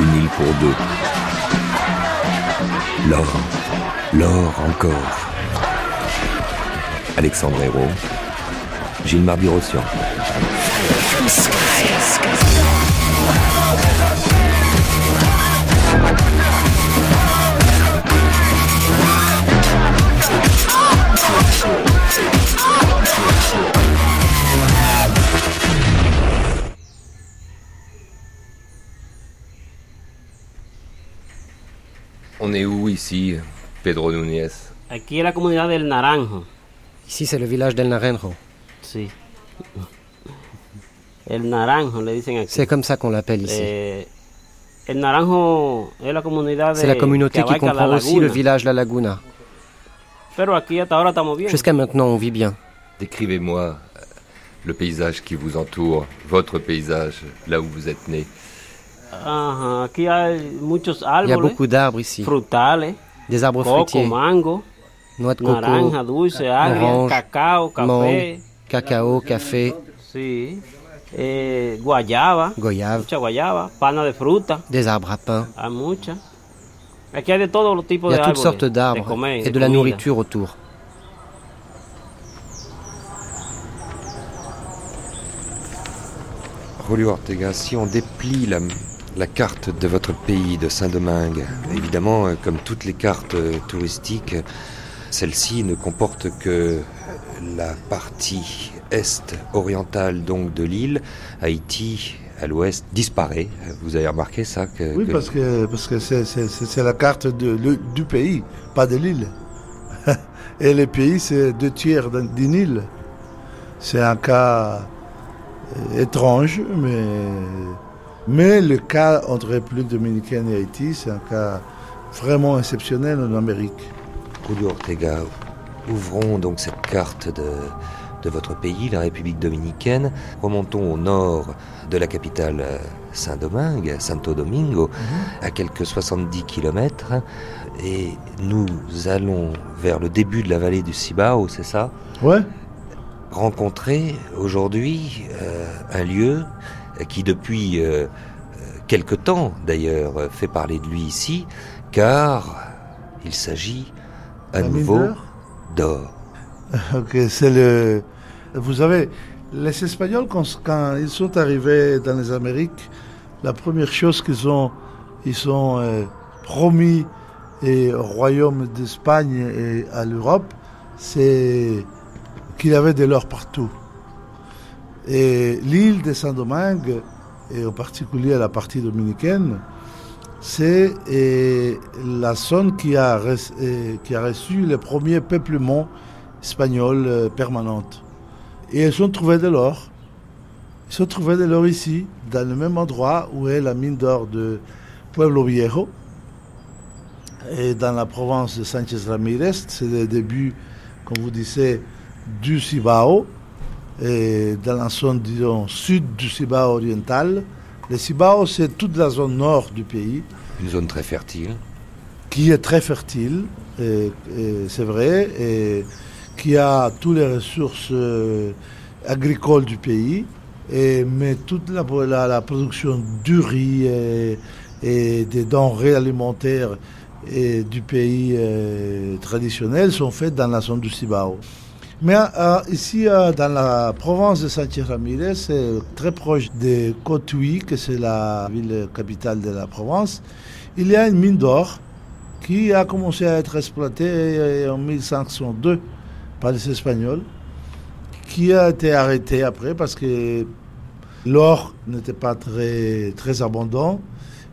une île pour deux. L'or, l'or encore. Alexandre Hérault, Gilles Marbirossian. Ici, Pedro Núñez Aquí es la comunidad del Naranjo. Ici, c'est le village del Naranjo. Sí. El Naranjo, le dicen aquí. C'est comme ça qu'on l'appelle ici. Eh, el Naranjo es la comunidad C'est la communauté qui comprend la aussi le village La Laguna. Pero aquí hasta ahora estamos bien. Jusqu'à maintenant, on vit bien. Décrivez-moi le paysage qui vous entoure, votre paysage, là où vous êtes né. Muchos Il y a beaucoup d'arbres ici. frutales, Des arbres coco, fruitiers, mango, noix de coco, naranja, dulce, agria, orange, cacao, café, mangue, cacao, café, sí, eh, guayaba, goyave, mucha guayaba, pana de fruta, des arbres à pain. hay mucha. Aquí hay de todos los tipos Il y a toutes árboles, sortes d'arbres comer, et de la nourriture autour. Julio Ortega, si on déplie la, la carte de votre pays, de Saint-Domingue, évidemment, euh, comme toutes les cartes euh, touristiques, celle-ci ne comporte que la partie est orientale donc de l'île. Haïti, à l'ouest, disparaît. Vous avez remarqué ça que, Oui, que- parce que parce que c'est- la carte de, le- du pays, pas de l'île. Et le pays, c'est deux tiers d'un- d'une île. C'est un cas euh, étrange, mais, mais le cas entre République dominicaine et Haïti, c'est un cas vraiment exceptionnel en Amérique. Julio Ortega, ouvrons donc cette carte de, de votre pays, la République dominicaine. Remontons au nord de la capitale Saint-Domingue, Santo Domingo, à quelques 70 kilomètres. Et nous allons vers le début de la vallée du Cibao, c'est ça? Ouais, rencontrer aujourd'hui euh, un lieu qui depuis euh, euh, quelque temps d'ailleurs fait parler de lui ici, car il s'agit à nouveau d'or d'or. Ok, c'est le. Vous savez, les Espagnols, quand, quand ils sont arrivés dans les Amériques, la première chose qu'ils ont, ils ont euh, promis et au royaume d'Espagne et à l'Europe, c'est qu'il y avait de l'or partout. Et l'île de Saint-Domingue, et en particulier la partie dominicaine, c'est la zone qui a, qui a reçu le premier peuplement espagnol euh, permanente. Et ils ont trouvé de l'or. Ils ont trouvé de l'or ici, dans le même endroit où est la mine d'or de Pueblo Viejo, et dans la province de Sanchez Ramirez. C'est le début, comme vous disiez, du Cibao, et dans la zone, disons, sud du Cibao oriental. Le Cibao, c'est toute la zone nord du pays Une zone très fertile. qui est très fertile, c'est vrai, et qui a toutes les ressources euh, agricoles du pays, et, mais toute la, la, la production du riz et, et des denrées alimentaires et du pays euh, traditionnel sont faites dans la zone du Cibao. Mais euh, ici, euh, dans la province de Sanchez Ramirez, c'est très proche de Cotuí, que c'est la ville capitale de la province, il y a une mine d'or qui a commencé à être exploitée euh, en 1502 par les Espagnols, qui a été arrêtée après parce que l'or n'était pas très, très abondant.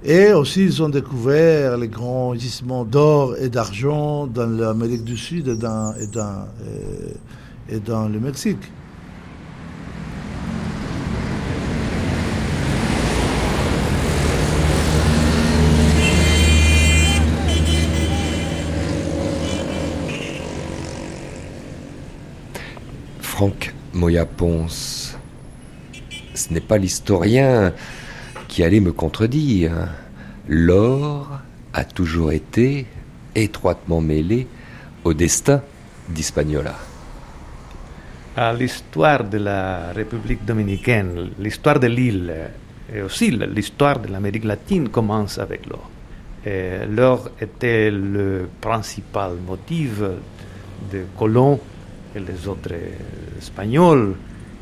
Et aussi, ils ont découvert les grands gisements d'or et d'argent dans l'Amérique du Sud et dans, et dans le Mexique. Franck Moya Ponce, ce n'est pas l'historien qui allait me contredire. L'or a toujours été étroitement mêlé au destin d'Hispaniola. L'histoire de la République dominicaine, l'histoire de l'île, et aussi l'histoire de l'Amérique latine commence avec l'or. L'or était le principal motif des colons et les autres Espagnols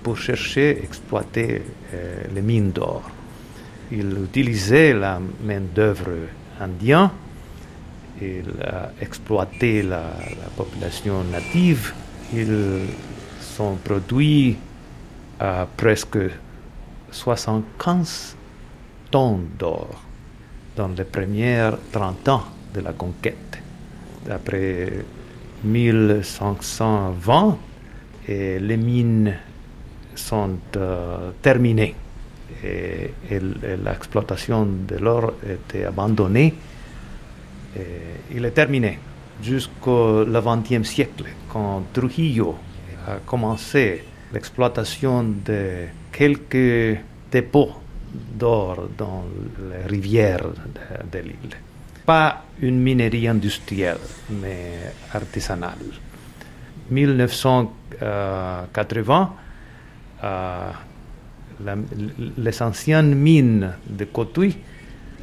pour chercher exploiter euh, les mines d'or. Ils utilisaient la main-d'œuvre indienne, ils euh, exploitaient la, la population native, ils sont produits à presque 75 tonnes d'or dans les premières 30 ans de la conquête. Après 1520, et les mines sont euh, terminées et, l'exploitation de l'or était abandonnée. Il est terminé jusqu'au XXe siècle, quand Trujillo a commencé l'exploitation de quelques dépôts d'or dans les rivières de, l'île. Pas une minerie industrielle, mais artisanale. 1980, euh, la- les anciennes mines de Cotuí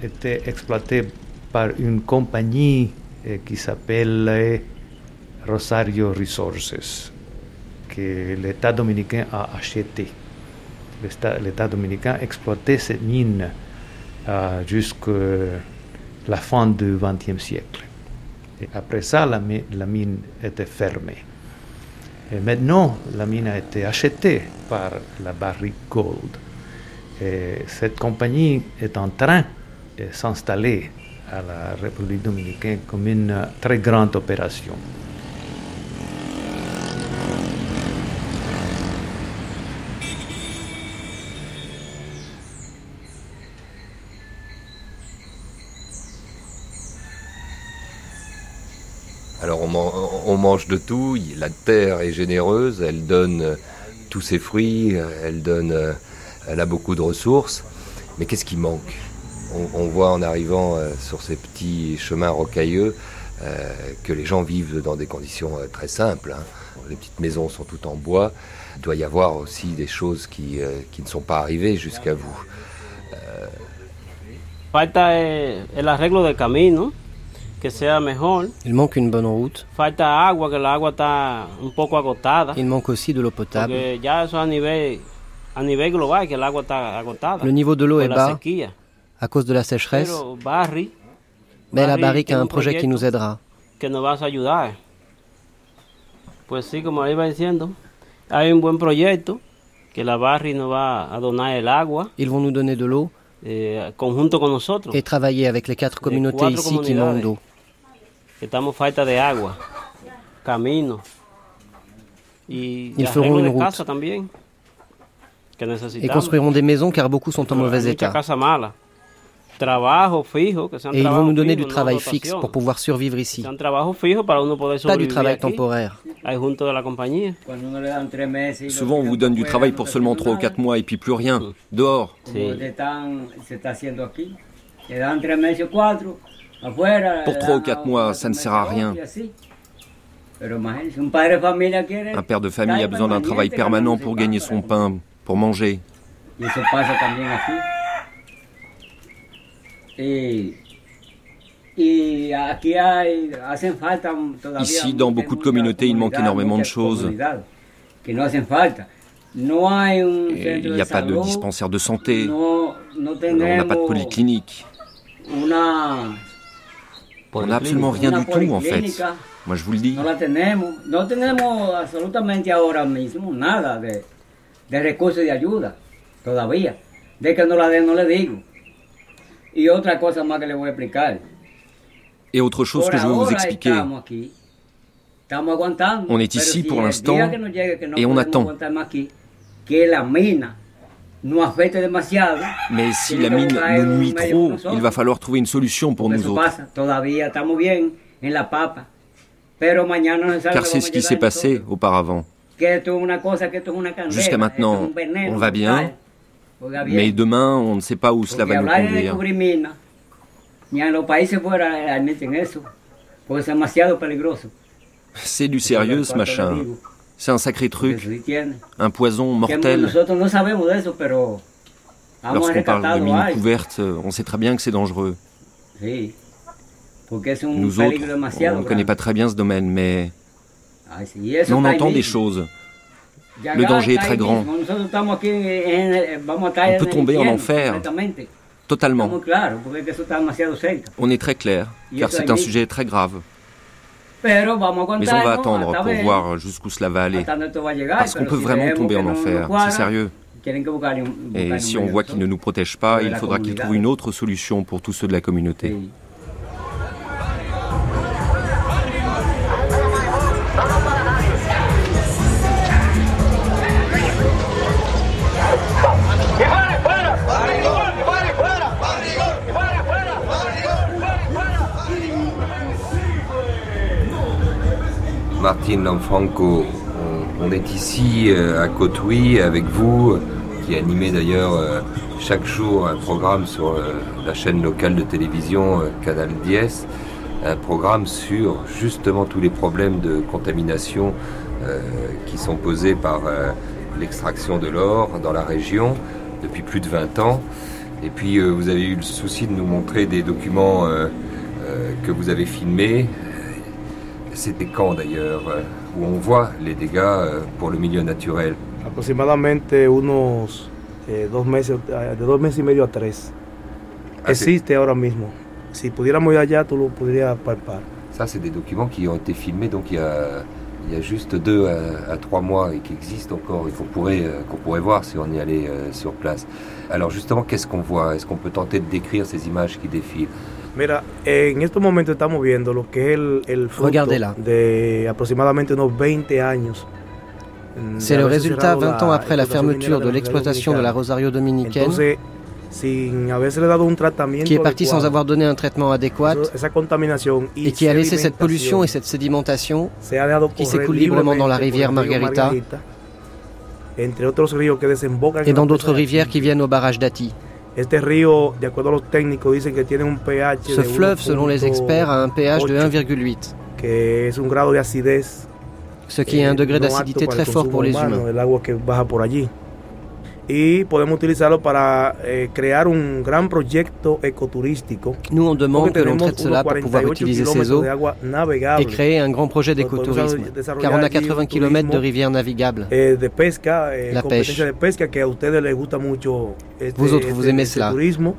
étaient exploitées par une compagnie eh, qui s'appelle Rosario Resources, que l'État dominicain a acheté. L'État dominicain exploitait ces mines euh, jusqu'à la fin du XXe siècle. Et après ça, la, mi- la mine était fermée. Et maintenant, la mine a été achetée par la Barrick Gold. Et cette compagnie est en train de s'installer à la République dominicaine comme une très grande opération. Alors on, man- on mange de tout, la terre est généreuse, elle donne euh, tous ses fruits, euh, elle donne, euh, elle a beaucoup de ressources, mais qu'est-ce qui manque? On, voit en arrivant euh, sur ces petits chemins rocailleux euh, que les gens vivent dans des conditions euh, très simples. hein. Les petites maisons sont toutes en bois. Il doit y avoir aussi des choses qui, euh, qui ne sont pas arrivées jusqu'à vous. Falta eh, el arreglo del camino, que sea mejor. Il manque une bonne route. Falta agua, que el agua está un poco agotada. Il manque aussi de l'eau potable. Porque ya eso a nivel, a nivel global, que el agua está agotada. Le niveau de l'eau est la bas sequía. à cause de la sécheresse, Pero Barry, mais la barrique a un projet qui nous aidera. que nos vas a ayudar. Pues sí, como iba diciendo, hay un buen proyecto que la Barry nos va a donar el agua Ils vont nous donner de l'eau eh, conjunto con nosotros. et travailler avec les quatre communautés ici qui manquent d'eau. Estamos falta de agua, camino y Ils feront une route. casa también que Et construiront des maisons car beaucoup sont en mauvais état. Et ils vont nous donner du travail fixe pour pouvoir survivre ici. Pas du travail temporaire. Souvent, on vous donne du travail pour seulement 3 ou 4 mois et puis plus rien. Dehors. Pour trois ou quatre mois, ça ne sert à rien. Un père de famille a besoin d'un travail permanent pour gagner son pain, pour manger. Ici, dans beaucoup de communautés, il manque énormément de choses. Et il n'y a pas de dispensaire de santé. On n'a pas de polyclinique. On n'a absolument rien du tout, en fait. Moi, je vous le dis. No la tenemos. No tenemos absolutamente ahora mismo nada de, de recursos de ayuda. Todavía. De que no la den, no le digo. Y otra cosa más que le voy a explicar. Et autre chose que je veux vous expliquer. estamos aquí. Estamos aguantando. On est Pero ici si pour l'instant et on attend. Mais si la mine nous nuit trop, il va falloir trouver une solution pour nous autres. Car c'est ce qui s'est passé auparavant. Jusqu'à maintenant, on va bien, Mais demain, on ne sait pas où cela va nous conduire. C'est du sérieux ce machin. C'est un sacré truc, un poison mortel. Lorsqu'on parle de mines couvertes, on sait très bien que c'est dangereux. Nous autres, on ne connaît pas très bien ce domaine, mais, on entend des choses. Le danger est très grand. estar On peut tomber en enfer. Totalement. On est très clair, car c'est un sujet très grave. Mais on va attendre pour voir jusqu'où cela va aller. Parce qu'on peut vraiment tomber en enfer, c'est sérieux. Et si on voit qu'il ne nous protège pas, il faudra qu'il trouve une autre solution pour tous ceux de la communauté. Martine Lanfranco, on, est ici euh, à Cotuí avec vous, qui animez d'ailleurs euh, chaque jour un programme sur euh, la chaîne locale de télévision Canal 10, un programme sur justement tous les problèmes de contamination qui sont posés par l'extraction de l'or dans la région depuis plus de 20 ans. Et puis vous avez eu le souci de nous montrer des documents que vous avez filmés c'était quand d'ailleurs euh, où on voit les dégâts euh, pour le milieu naturel aproximadamente unos eh, dos meses, eh, de dos meses y medio a tres. Ah, Existe ahora mismo. Si pudiéramos ir allá, tú lo podrías palpar. Ça, c'est des documents qui ont été filmés donc il y a, il y a juste deux à, à trois mois et qui existent encore et qu'on pourrait, euh, qu'on pourrait voir si on y allait euh, sur place. Alors justement, qu'est-ce qu'on voit? Est-ce qu'on peut tenter de décrire ces images qui défilent? Mira, en estos momentos estamos viendo lo que es el, el fruto Regardez-la. de aproximadamente unos 20 años. C'est le résultat cerrado 20 ans après la fermeture de l'exploitation de la Rosario dominicaine, qui est partie sans avoir donné un traitement adéquat et qui a laissé cette pollution et cette sédimentation qui s'écoule librement dans la rivière Margarita et dans d'autres rivières qui viennent au barrage d'Ati. Este río, de acuerdo a los técnicos, dicen que tiene un pH Ce de fleuve, selon les experts, a un pH de 1.8, 1,8, que es un grado de acidez ce qui est un eh, degré d'acidité très fort pour les humains. El agua que baja por allí. Y podemos utilizarlo para eh, crear un gran proyecto ecoturístico. Nous, on demande que l'on traite cela pour pouvoir 48 utiliser ces eaux et créer un grand projet d'écotourisme, car on a allí un 80 km de rivières navigables. eh, de pesca, eh, La pêche. de pesca que a ustedes les gusta mucho este, Vous autres, vous aimez este cela. turismo,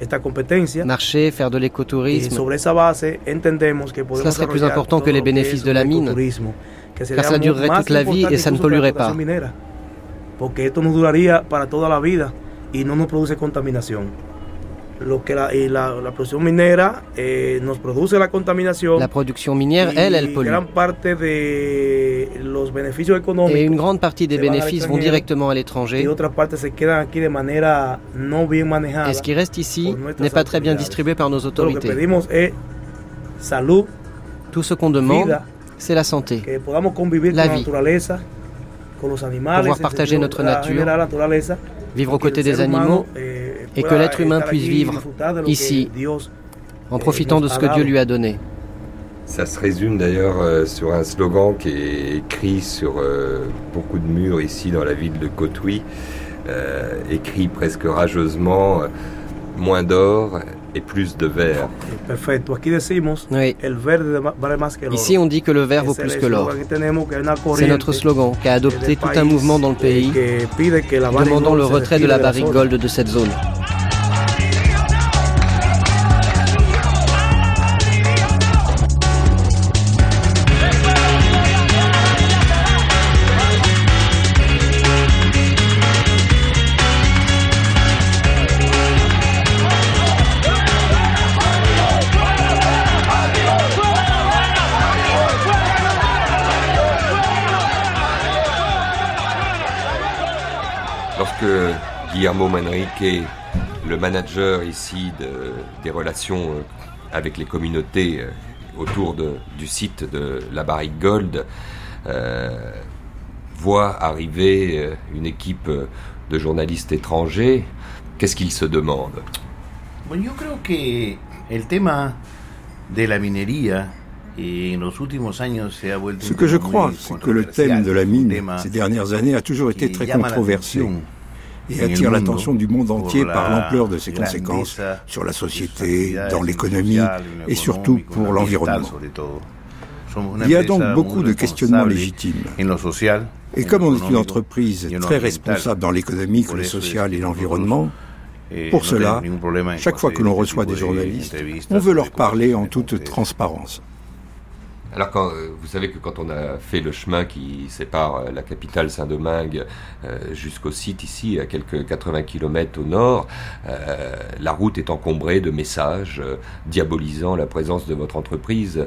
esta competencia. Marcher, faire de l'écotourisme, sobre esa base entendemos que podemos Cela serait plus important que les bénéfices es de la mine. car cela durerait toute la vie et ça ne polluerait pas. minera, porque esto nos duraría para toda la vida y no nos produce contaminación. Lo que la, y la, la producción minera eh, nos produce la contaminación. La production minière, elle, elle pollue. gran parte de los beneficios económicos Et une grande partie des se van al bénéfices vont extranjero directement à y otra parte se quedan aquí de manera no bien manejada. Et ce qui reste ici n'est pas très bien distribué par nos Todo lo que autorités. pedimos es salud, Tout ce qu'on demande, vida, c'est la santé. que podamos convivir La con la naturaleza, Pouvoir partager notre nature, Vivre aux côtés des animaux eh, et que l'être humain puisse vivre ici, Dios, en eh, profitant de ce que. Dieu lui a donné. Ça se résume d'ailleurs euh, sur un slogan qui est écrit sur euh, beaucoup de murs ici dans la ville de Cotuí, euh, écrit presque rageusement euh, moins d'or et plus de verre. Perfecto, aquí decimos Oui. el verde vale más que el oro. Ici, on dit que le verre vaut plus que l'or. C'est notre slogan qu'a adopté del tout un mouvement dans le eh, pays que pide que la Barrick demandant le retrait de la barrique gold de cette zone. Guillermo Manrique, le manager ici de- des relations euh, avec les communautés euh, autour de- du site de la Barrique Gold, euh, voit arriver une équipe de journalistes étrangers, qu'est-ce qu'il se demande? Bueno, yo creo que el tema de la minería eh, Ce que je crois, c'est que le thème de la mine ces dernières années a toujours été très controversé. Et attire l'attention du monde entier par la l'ampleur de ses conséquences sur la société, dans l'économie et surtout pour l'environnement. Il y a donc beaucoup de questionnements légitimes. Et comme on est une entreprise très responsable dans l'économique, le social et l'environnement, pour cela, chaque fois que l'on reçoit des journalistes, on veut leur parler en toute transparence. Alors quand euh, vous savez que quand on a fait le chemin qui sépare euh, la capitale Saint-Domingue euh, jusqu'au site ici à quelques 80 km au nord, la route est encombrée de messages diabolisant la présence de votre entreprise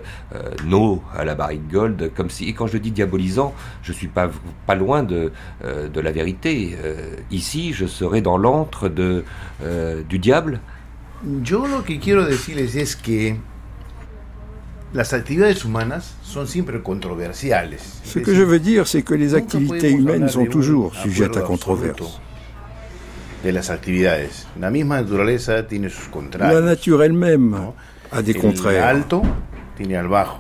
No à la barrique Gold comme si et quand je dis diabolisant, je suis pas pas loin de de la vérité. Ici, je serais dans l'antre de du diable. Yo lo que quiero es que las actividades humanas son siempre controversiales. Ce que je veux dire, c'est que les activités humaines sont toujours sujettes à controverse. De las actividades. La misma naturaleza tiene sus La contrarios. nature elle-même a des contraires. alto tiene al bajo.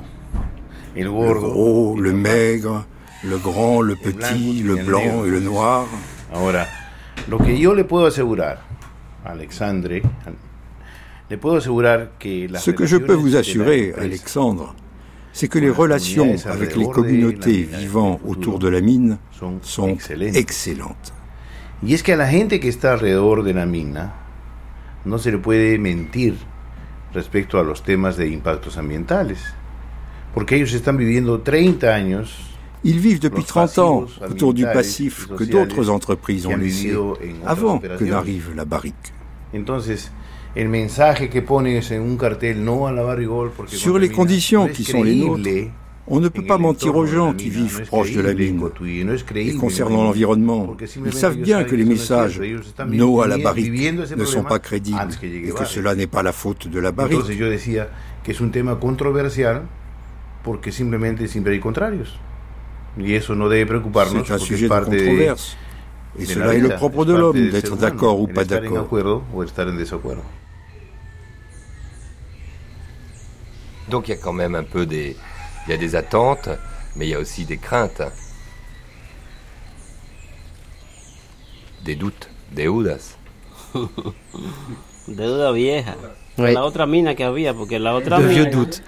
El Le gordo. gros, le maigre, le grand, le petit, le blanc et le noir. Ahora, lo que yo le puedo asegurar, Alexandre, le puedo asegurar que las Ce que je peux vous assurer, Alexandre, c'est que les relations avec les communautés vivant autour de la mine sont excellentes. Y es que a la gente que está alrededor de la mina no se le puede mentir respecto a los temas de impactos ambientales, porque ellos están viviendo 30 años Ils vivent depuis los 30 ans autour du passif que d'autres entreprises ont laissé avant que n'arrive la barrique. Entonces, el mensaje que pones en un cartel no barrigol porque Sur les conditions qui sont les nôtres, on ne peut pas mentir aux gens qui vivent proches de la mine. Et concernant l'environnement, ils savent bien que les messages no à la barrique ne sont pas crédibles et que cela n'est pas la faute de la barrique. Que es un tema controversial porque simplemente siempre hay contrarios. Y eso no debe preocuparnos C'est un sujet de parte de, controverse. Et cela la est le propre de l'homme d'être d'accord ou pas d'accord. Donc il y a quand même un peu des, il y a des attentes, mais il y a aussi des craintes, des doutes, des dudas. Deuda vieja. Oui. La otra mina que había, porque la otra De mina... vieux doutes.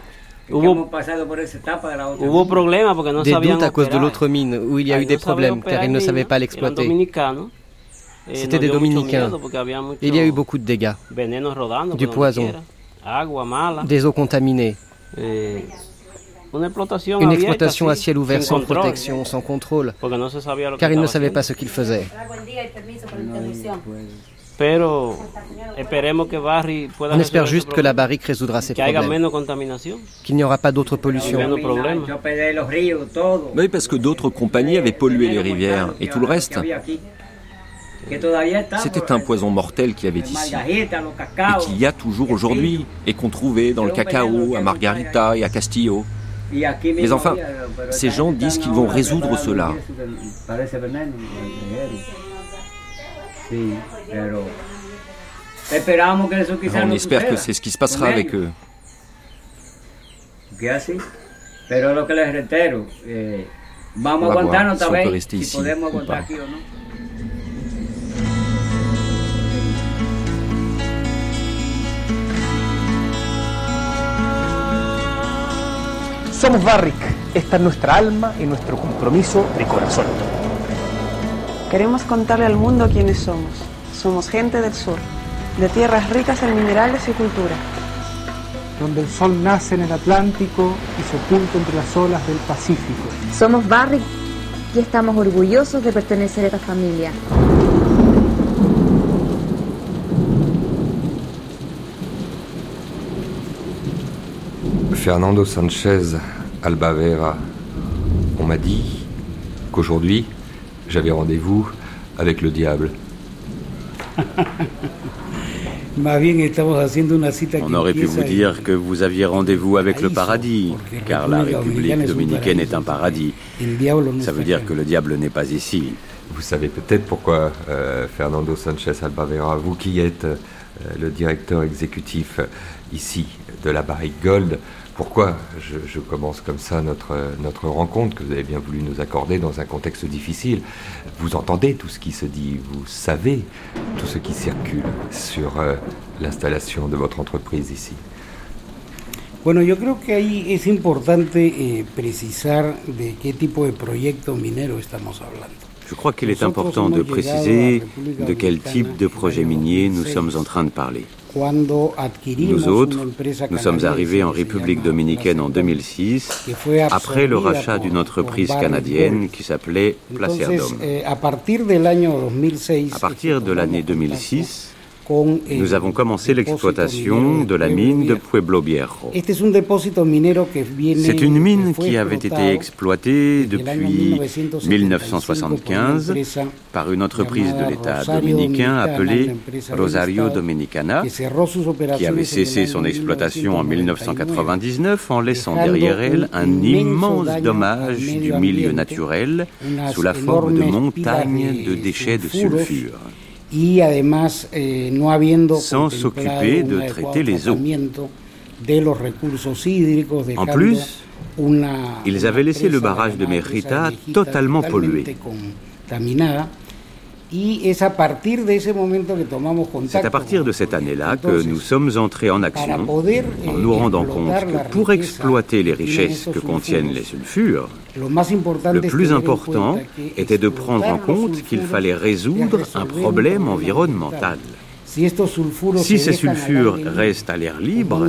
Hubo, hemos pasado por esa etapa de la otra hubo mina. problemas porque no Des doutes à cause de l'autre mine, où il y a eu des problèmes, car ils ne savaient pas l'exploiter. Eh, C'était des Dominicains. Il y a eu beaucoup de dégâts, du poison. quiera. agua mala, des eaux contaminées, eh, une exploitation à ciel ouvert sans protection, sans contrôle, car ils ne savaient pas ce qu'ils faisaient. On espère juste que la barrique résoudra ces problèmes, qu'il n'y aura pas d'autres pollutions. Oui, parce que d'autres compagnies avaient pollué les rivières et tout le reste. Que había aquí. Que todavía está, C'était un poison mortel qu'il y avait los ici. Et qu'il y a toujours aujourd'hui, et qu'on trouvait dans le cacao, à Margarita et à Castillo. Mais enfin, ces gens disent qu'ils vont résoudre cela. On espère que c'est ce qui se passera avec eux. Eh, On va voir si otra on peut vez, rester si ici ou pas. Somos Barrick, esta es nuestra alma y nuestro compromiso de corazón. Queremos contarle al mundo quiénes somos. Somos gente del sur, de tierras ricas en minerales y cultura. Donde el sol nace en el Atlántico y se oculta entre las olas del Pacífico. Somos Barrick y estamos orgullosos de pertenecer a esta familia. Fernando Sanchez Albavera, on m'a dit qu'aujourd'hui, j'avais rendez-vous avec le diable. On aurait pu vous dire que vous aviez rendez-vous avec le paradis, car la République dominicaine est un paradis. Ça veut dire que le diable n'est pas ici. Vous savez peut-être pourquoi euh, Fernando Sanchez Albavera, vous qui êtes euh, le directeur exécutif euh, ici de la Barrique Gold, pourquoi je, commence comme ça notre, notre rencontre que vous avez bien voulu nous accorder dans un contexte difficile? Vous entendez tout ce qui se dit, vous savez tout ce qui circule sur euh, l'installation de votre entreprise ici. Bueno, yo creo que ahí es importante eh, precisar de qué tipo de proyecto minero estamos hablando. Je crois qu'il est important de préciser de quel type de projet minier nous sommes en train de parler. Nous autres, nous sommes arrivés en République dominicaine en 2006, après le rachat d'une entreprise canadienne qui s'appelait Placer eh, À partir de l'année 2006, nous avons commencé l'exploitation de la mine de Pueblo Viejo. C'est une mine qui avait été exploitée depuis 1975 par une entreprise de l'État dominicain appelée Rosario Dominicana, qui avait cessé son exploitation en 1999 en laissant derrière elle un immense dommage du milieu naturel sous la forme de montagnes de déchets de sulfure sans s'occuper de traiter les eaux. En plus, ils avaient laissé le barrage de Merita totalement pollué. C'est à partir de cette année-là que nous sommes entrés en action en nous rendant compte que pour exploiter les richesses que contiennent les sulfures, le plus important était de prendre en compte qu'il fallait résoudre un problème environnemental. Si ces sulfures restent à l'air libre,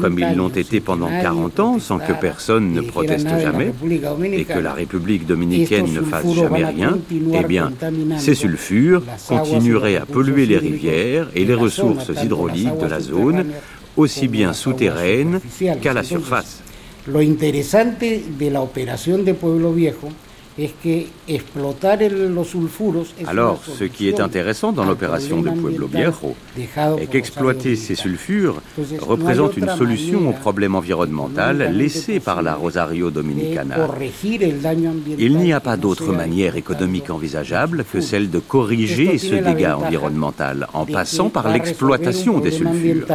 comme ils l'ont été pendant 40 ans sans que personne ne proteste jamais, et que la République dominicaine ne fasse jamais rien, eh bien, ces sulfures continueraient à polluer les rivières et les ressources hydrauliques de la zone, aussi bien souterraines qu'à la surface. Lo interesante de la opération de Pueblo Viejo alors, ce qui est intéressant dans l'opération de Pueblo Viejo est qu'exploiter ces sulfures représente une solution au problème environnemental laissé par la Rosario Dominicana. Il n'y a pas d'autre manière économique envisageable que celle de corriger ce dégât environnemental en passant par l'exploitation des sulfures.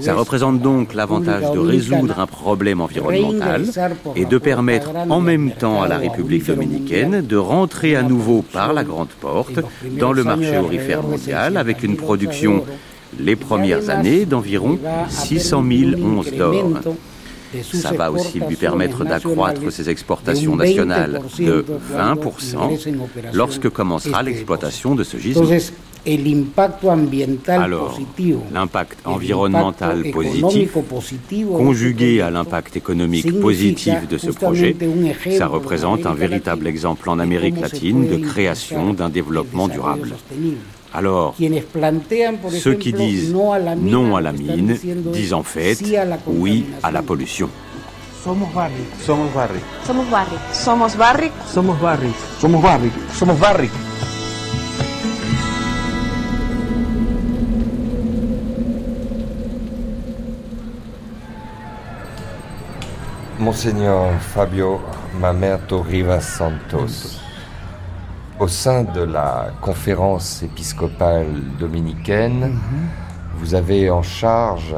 Ça représente donc l'avantage de résoudre un problème environnemental et de permettre en même temps à la République dominicaine de rentrer à nouveau par la grande porte dans le marché aurifère mondial avec une production les premières années d'environ 600 000 onces d'or. Ça va aussi lui permettre d'accroître ses exportations nationales de 20% lorsque commencera l'exploitation de ce gisement. Alors, l'impact environnemental positif, conjugué à l'impact économique positif de ce projet, ça représente un véritable exemple en Amérique latine de création d'un développement durable. Alors, ceux qui disent non à la mine disent en fait oui à la pollution. Somos Barrick. Somos Barrick. Somos Barrick. Somos Barrick. Somos Barrick. Somos Barrick. Somos Barrick. Monseigneur Fabio Mamerto Rivas Santos, au sein de la conférence épiscopale dominicaine, mhm. vous avez en charge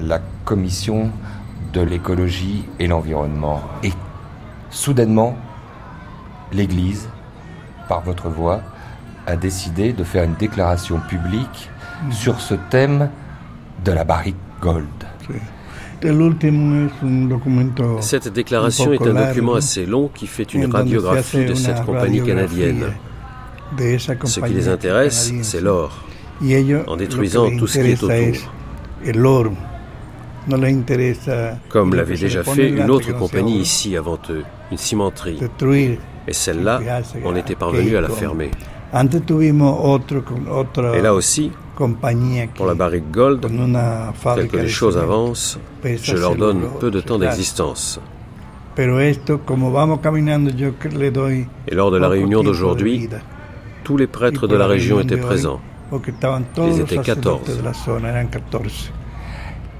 la commission de l'écologie et l'environnement. Et soudainement, l'Église, par votre voix, a décidé de faire une déclaration publique mhm. sur ce thème de la barrique gold. Cette déclaration est un document assez long qui fait une radiographie de cette compagnie canadienne. Ce qui les intéresse, c'est l'or, en détruisant tout ce qui est autour. Comme l'avait déjà fait une autre compagnie ici avant eux, une cimenterie. Et celle-là, on était parvenu à la fermer. Et là aussi, pour la barrique Gold, tel que les choses avancent, je leur donne peu de temps d'existence. Et lors de la réunion d'aujourd'hui, tous les prêtres de la région étaient présents. Ils étaient 14.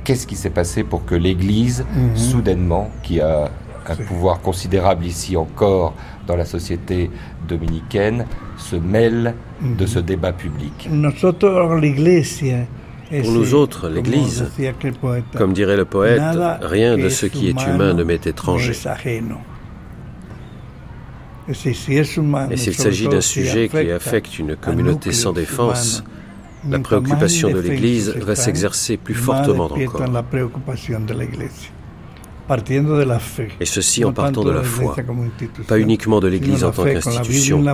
Qu'est-ce qui s'est passé pour que l'Église, mhm. soudainement, qui a un pouvoir considérable ici encore dans la société dominicaine, se mêle de ce débat public. Pour nous autres, l'Église, comme dirait le poète, rien de ce qui est humain ne m'est étranger. Et s'il s'agit d'un sujet qui affecte une communauté sans défense, la préoccupation de l'Église va s'exercer plus fortement encore. Et ceci en partant de la foi, pas uniquement de l'Église en tant qu'institution,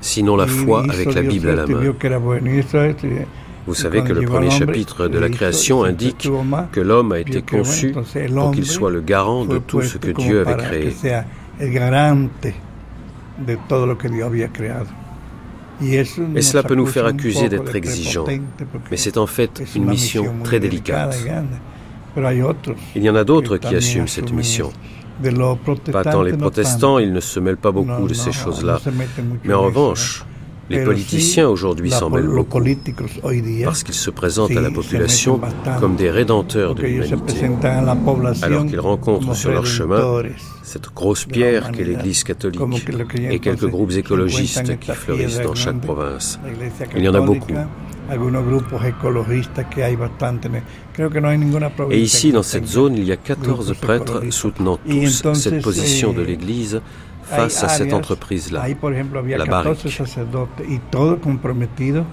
sinon la foi avec la Bible à la main. Vous savez que le premier chapitre de la création indique que l'homme a été conçu pour qu'il soit le garant de tout ce que Dieu avait créé. Et cela peut nous faire accuser d'être exigeants, mais c'est en fait une mission très délicate. Il y en a d'autres qui assument cette mission. Pas tant les protestants, ils ne se mêlent pas beaucoup de ces choses-là. Mais en revanche, les politiciens aujourd'hui s'en mêlent beaucoup parce qu'ils se présentent à la population comme des rédempteurs de l'humanité, alors qu'ils rencontrent sur leur chemin cette grosse pierre qu'est l'Église catholique et quelques groupes écologistes qui fleurissent dans chaque province. Il y en a beaucoup. Et ici, dans cette zone, il y a 14 prêtres soutenant tous cette position de l'Église face à cette entreprise-là, la barrique. Y todo comprometido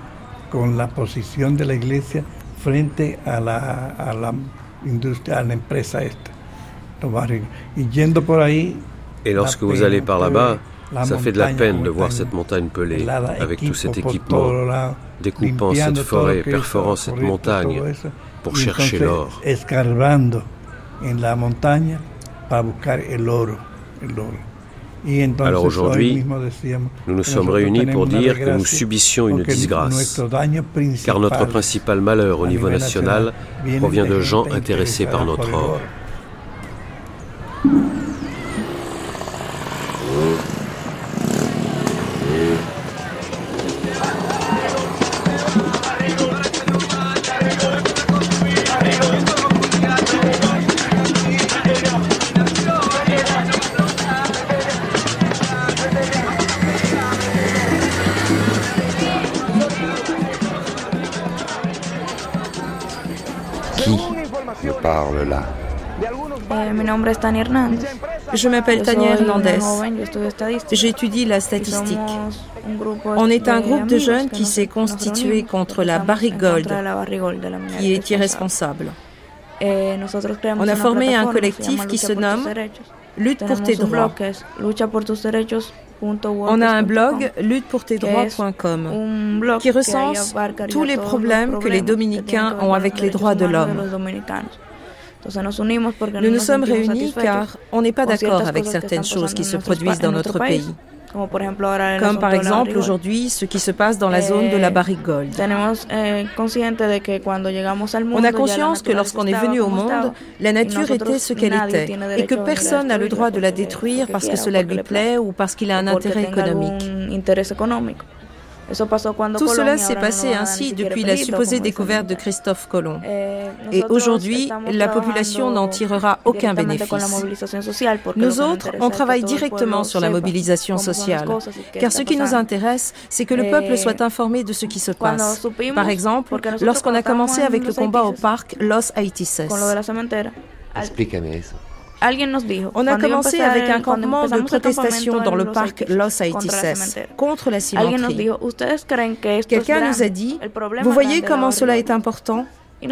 con la posición de la iglesia frente a la, a la industria, a la empresa esta. Y yendo por ahí, Et lorsque vous allez par là-bas, ça fait de la peine de voir cette montagne pelée, avec tout cet équipement, découpant cette forêt, perforant cette montagne pour chercher l'or. Alors aujourd'hui, nous nous sommes réunis pour dire que nous subissions une disgrâce, car notre principal malheur au niveau national provient de gens intéressés par notre or. Je m'appelle Tania Hernandez. J'étudie la statistique. On est un groupe de jeunes qui s'est constitué contre la barrigold, qui est irresponsable. On a formé un collectif qui se nomme Lutte pour tes droits. On a un blog luttepourtesdroits.com qui recense tous les problèmes que les dominicains ont avec les droits de l'homme. Nous nous sommes réunis car on n'est pas d'accord avec certaines choses qui se produisent dans notre pays. Comme par exemple aujourd'hui ce qui se passe dans la zone de la barrique Gold. Eh, on a conscience que lorsqu'on est venu au monde, la nature était ce qu'elle était et que personne n'a le droit de la détruire parce que cela lui plaît ou parce qu'il a un intérêt économique. Tout cela s'est passé ainsi depuis la supposée découverte de Christophe Colomb. Eh, Et aujourd'hui, la population n'en tirera aucun bénéfice. Nous autres, on travaille directement sur la mobilisation sociale, car ce qui nous intéresse, c'est que le peuple soit eh, informé de ce qui se passe. Par exemple, lorsqu'on a commencé avec le combat au parc Los Haitises. On a commencé avec un campement de protestation dans le parc Los Haitises contre la cimenterie. Quelqu'un nous a dit, vous voyez comment cela est important? Et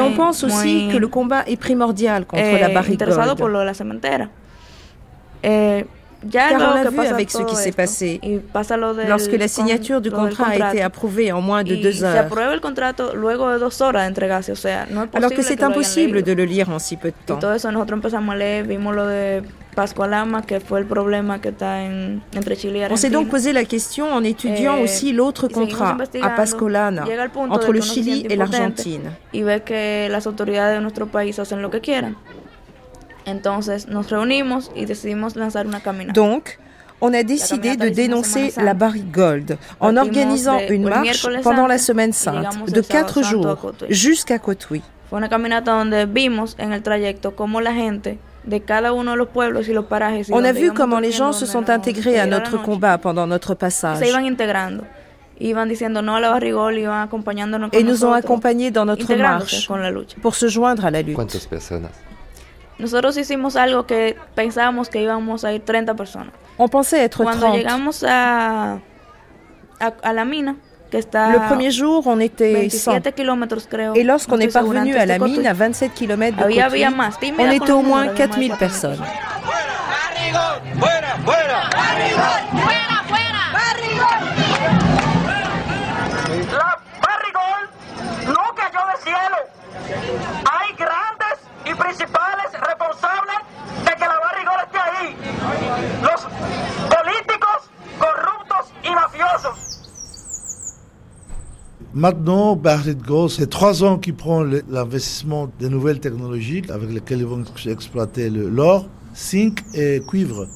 on pense aussi que le combat est primordial contre la barricade. Car on a vu avec ce qui s'est passé. Lorsque la signature du contrat a été approuvée en moins de deux heures. Alors que c'est impossible de le lire en si peu de temps. On s'est donc posé la question en étudiant eh, aussi l'autre contrat à Pascolana entre le Chili et l'Argentine. Donc, on a décidé de dénoncer la barrique Gold en organisant une marche pendant la semaine sainte de quatre jours jusqu'à Cotuí. On a vu comment les gens se sont intégrés à notre combat pendant notre passage. Et nous ont accompagnés dans notre marche pour se joindre à la lutte. On pensait être 30. Le premier jour, on était 100. Et lorsqu'on est parvenu à la mine, à 27 km de Cotuí, on était au moins 4000 personnes. Hay grandes y principales responsables de que la barrigola esté ahí. Los políticos corruptos y mafiosos. Maintenant, Barrit Gold, c'est trois ans qu'ils prend l'investissement des nouvelles technologies avec lesquelles ils vont exploiter l'or, zinc et cuivre.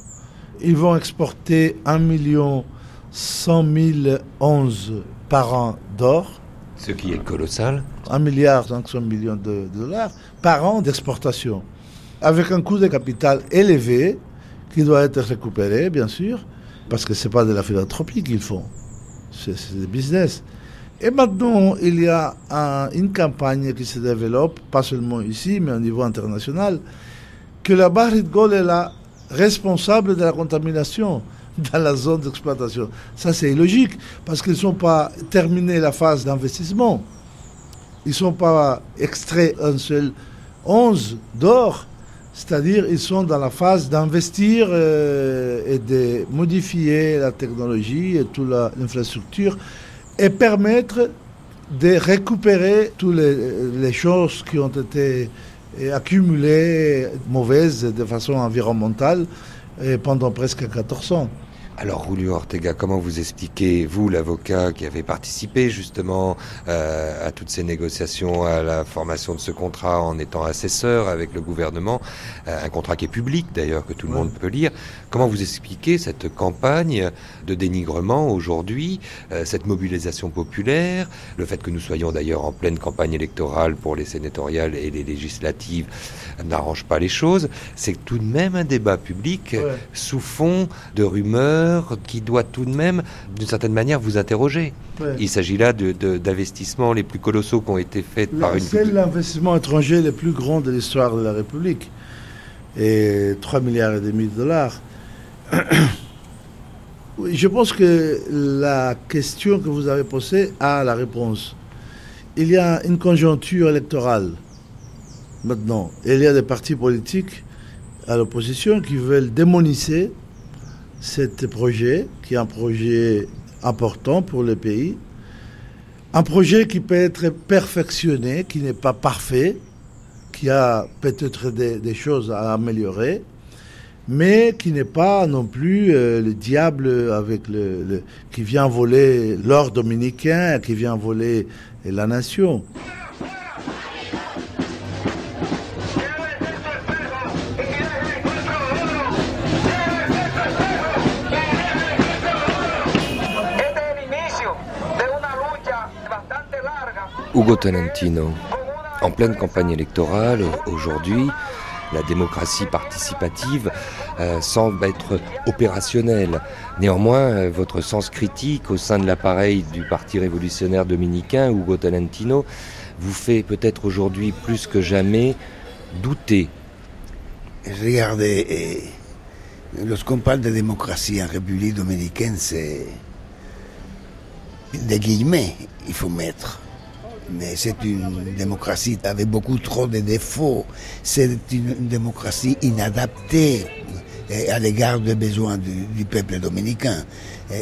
Ils vont exporter 1 million 100 000 onces par an d'or. Ce qui est colossal. 1 milliard 500 millions de dollars par an d'exportation, avec un coût de capital élevé qui doit être récupéré, bien sûr, parce que ce n'est pas de la philanthropie qu'ils font, c'est du business. Et maintenant, il y a une campagne qui se développe, pas seulement ici, mais au niveau international, que la Bahrit Gold est la responsable de la contamination dans la zone d'exploitation. Ça, c'est illogique, parce qu'ils n'ont pas terminé la phase d'investissement. Ils ne sont pas extraits un seul 11 d'or, c'est-à-dire ils sont dans la phase d'investir euh, et de modifier la technologie et toute l'infrastructure et permettre de récupérer toutes les, choses qui ont été accumulées mauvaises de façon environnementale pendant presque 14 ans. Alors, Julio Ortega, comment vous expliquez, vous, l'avocat qui avait participé justement euh, à toutes ces négociations, à la formation de ce contrat en étant assesseur avec le gouvernement, euh, un contrat qui est public d'ailleurs, que tout le monde peut lire, comment vous expliquez cette campagne de dénigrement aujourd'hui, euh, cette mobilisation populaire, le fait que nous soyons d'ailleurs en pleine campagne électorale pour les sénatoriales et les législatives n'arrange pas les choses, c'est tout de même un débat public sous fond de rumeurs qui doit tout de même, d'une certaine manière, vous interroger. Il s'agit là d'investissements les plus colossaux qui ont été faits par une... C'est l'investissement étranger le plus grand de l'histoire de la République. Et 3 milliards et demi de dollars. Je pense que la question que vous avez posée a la réponse. Il y a une conjoncture électorale maintenant. Il y a des partis politiques à l'opposition qui veulent démoniser ce projet, qui est un projet important pour le pays, un projet qui peut être perfectionné, qui n'est pas parfait, qui a peut-être des, choses à améliorer, mais qui n'est pas non plus euh, le diable qui vient voler l'or dominicain, qui vient voler la nation. Hugo Tolentino, en pleine campagne électorale, aujourd'hui, la démocratie participative euh, semble être opérationnelle. Néanmoins, euh, votre sens critique au sein de l'appareil du Parti révolutionnaire dominicain, Hugo Tolentino, vous fait peut-être aujourd'hui plus que jamais douter. Regardez, eh, lorsqu'on parle de démocratie en République dominicaine, c'est des guillemets, il faut mettre mais c'est une démocratie avec beaucoup trop de défauts. C'est une démocratie inadaptée à l'égard des besoins du, peuple dominicain.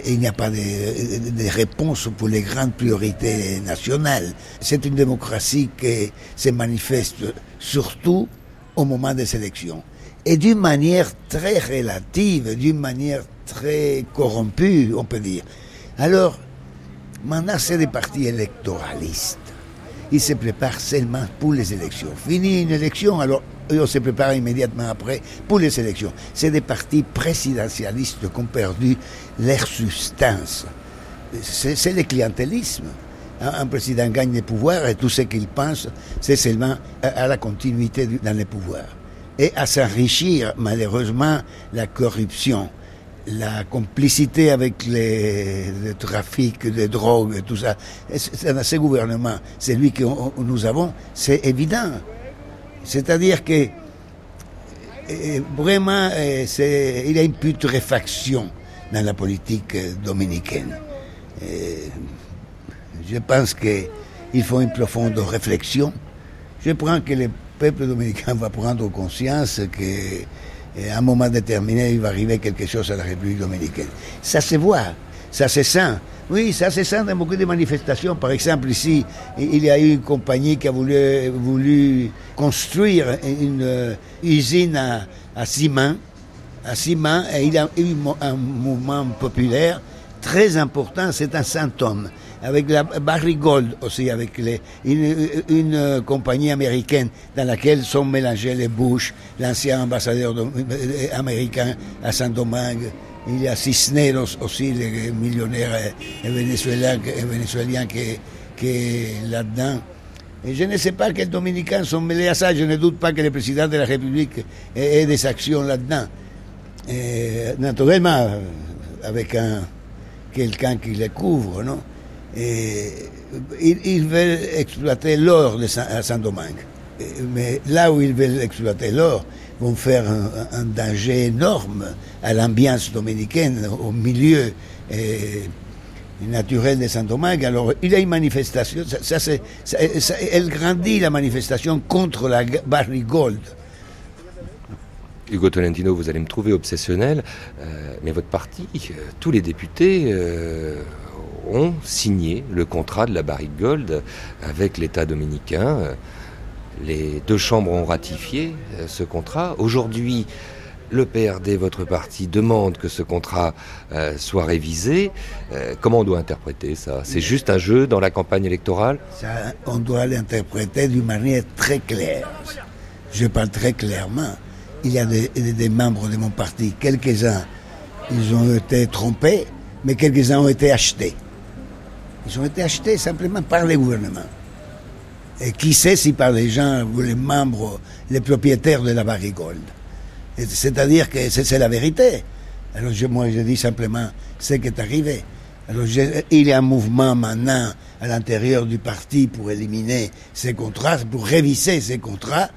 il n'y a pas de, de, réponse pour les grandes priorités nationales. C'est une démocratie qui se manifeste surtout au moment des élections. Et d'une manière très relative, d'une manière très corrompue, on peut dire. Alors, maintenant, c'est des partis électoralistes il se prépare seulement pour les élections. Fini une élection, alors on se prépare immédiatement après pour les élections. C'est des partis présidentialistes qui ont perdu leur substance. C'est le clientélisme. Un président gagne le pouvoir et tout ce qu'il pense, c'est seulement à la continuité dans le pouvoir. et à s'enrichir, malheureusement, la corruption, la complicité avec le trafic de drogue, tout ça. C'est dans ce gouvernement, celui que nous avons, c'est évident. C'est-à-dire que vraiment, il y a une putréfaction dans la politique dominicaine. je pense qu'il faut une profonde réflexion. Je prends que le peuple dominicain va prendre conscience qu'à un moment déterminé, il va arriver quelque chose à la République dominicaine. Ça se voit, ça se sent. Oui, ça se sent dans beaucoup de manifestations. Par exemple, ici, il y a eu une compagnie qui a voulu, voulu construire une euh, usine à, à ciment, à ciment, et il y a eu un mouvement populaire très important, c'est un symptôme avec la Barry Gold aussi, avec une, euh, compagnie américaine dans laquelle sont mélangés les Bush, l'ancien ambassadeur euh, américain à Saint-Domingue. Il y a Cisneros aussi, le millionnaire vénézuélien, vénézuélien qui, qui est là-dedans. Je ne sais pas quels Dominicains sont mêlés à ça. Je ne doute pas que le président de la République ait, des actions là-dedans. Naturellement, avec un, quelqu'un qui les couvre, non? Et ils, veulent exploiter l'or à Saint-Domingue. Mais là où ils veulent exploiter l'or, vont faire un, danger énorme à l'ambiance dominicaine, au milieu naturel de Saint-Domingue. Alors, il y a une manifestation, ça, elle grandit la manifestation contre la Barry Gold. Hugo Tolentino, vous allez me trouver obsessionnel, euh, mais votre parti, euh, tous les députés euh, ont signé le contrat de la Barrique Gold avec l'État dominicain. Les deux chambres ont ratifié euh, ce contrat. Aujourd'hui, le PRD, votre parti, demande que ce contrat euh, soit révisé. Euh, comment on doit interpréter ça? C'est juste un jeu dans la campagne électorale? On doit l'interpréter d'une manière très claire. Je parle très clairement. Il y a des, des membres de mon parti, quelques-uns, ils ont été trompés, mais quelques-uns ont été achetés. Ils ont été achetés simplement par les gouvernements. Et qui sait si par les gens ou les membres, les propriétaires de la Gold. C'est-à-dire que c'est la vérité. Alors moi je dis simplement ce qui est arrivé. Alors il y a un mouvement maintenant à l'intérieur du parti pour éliminer ces contrats, pour réviser ces contrats.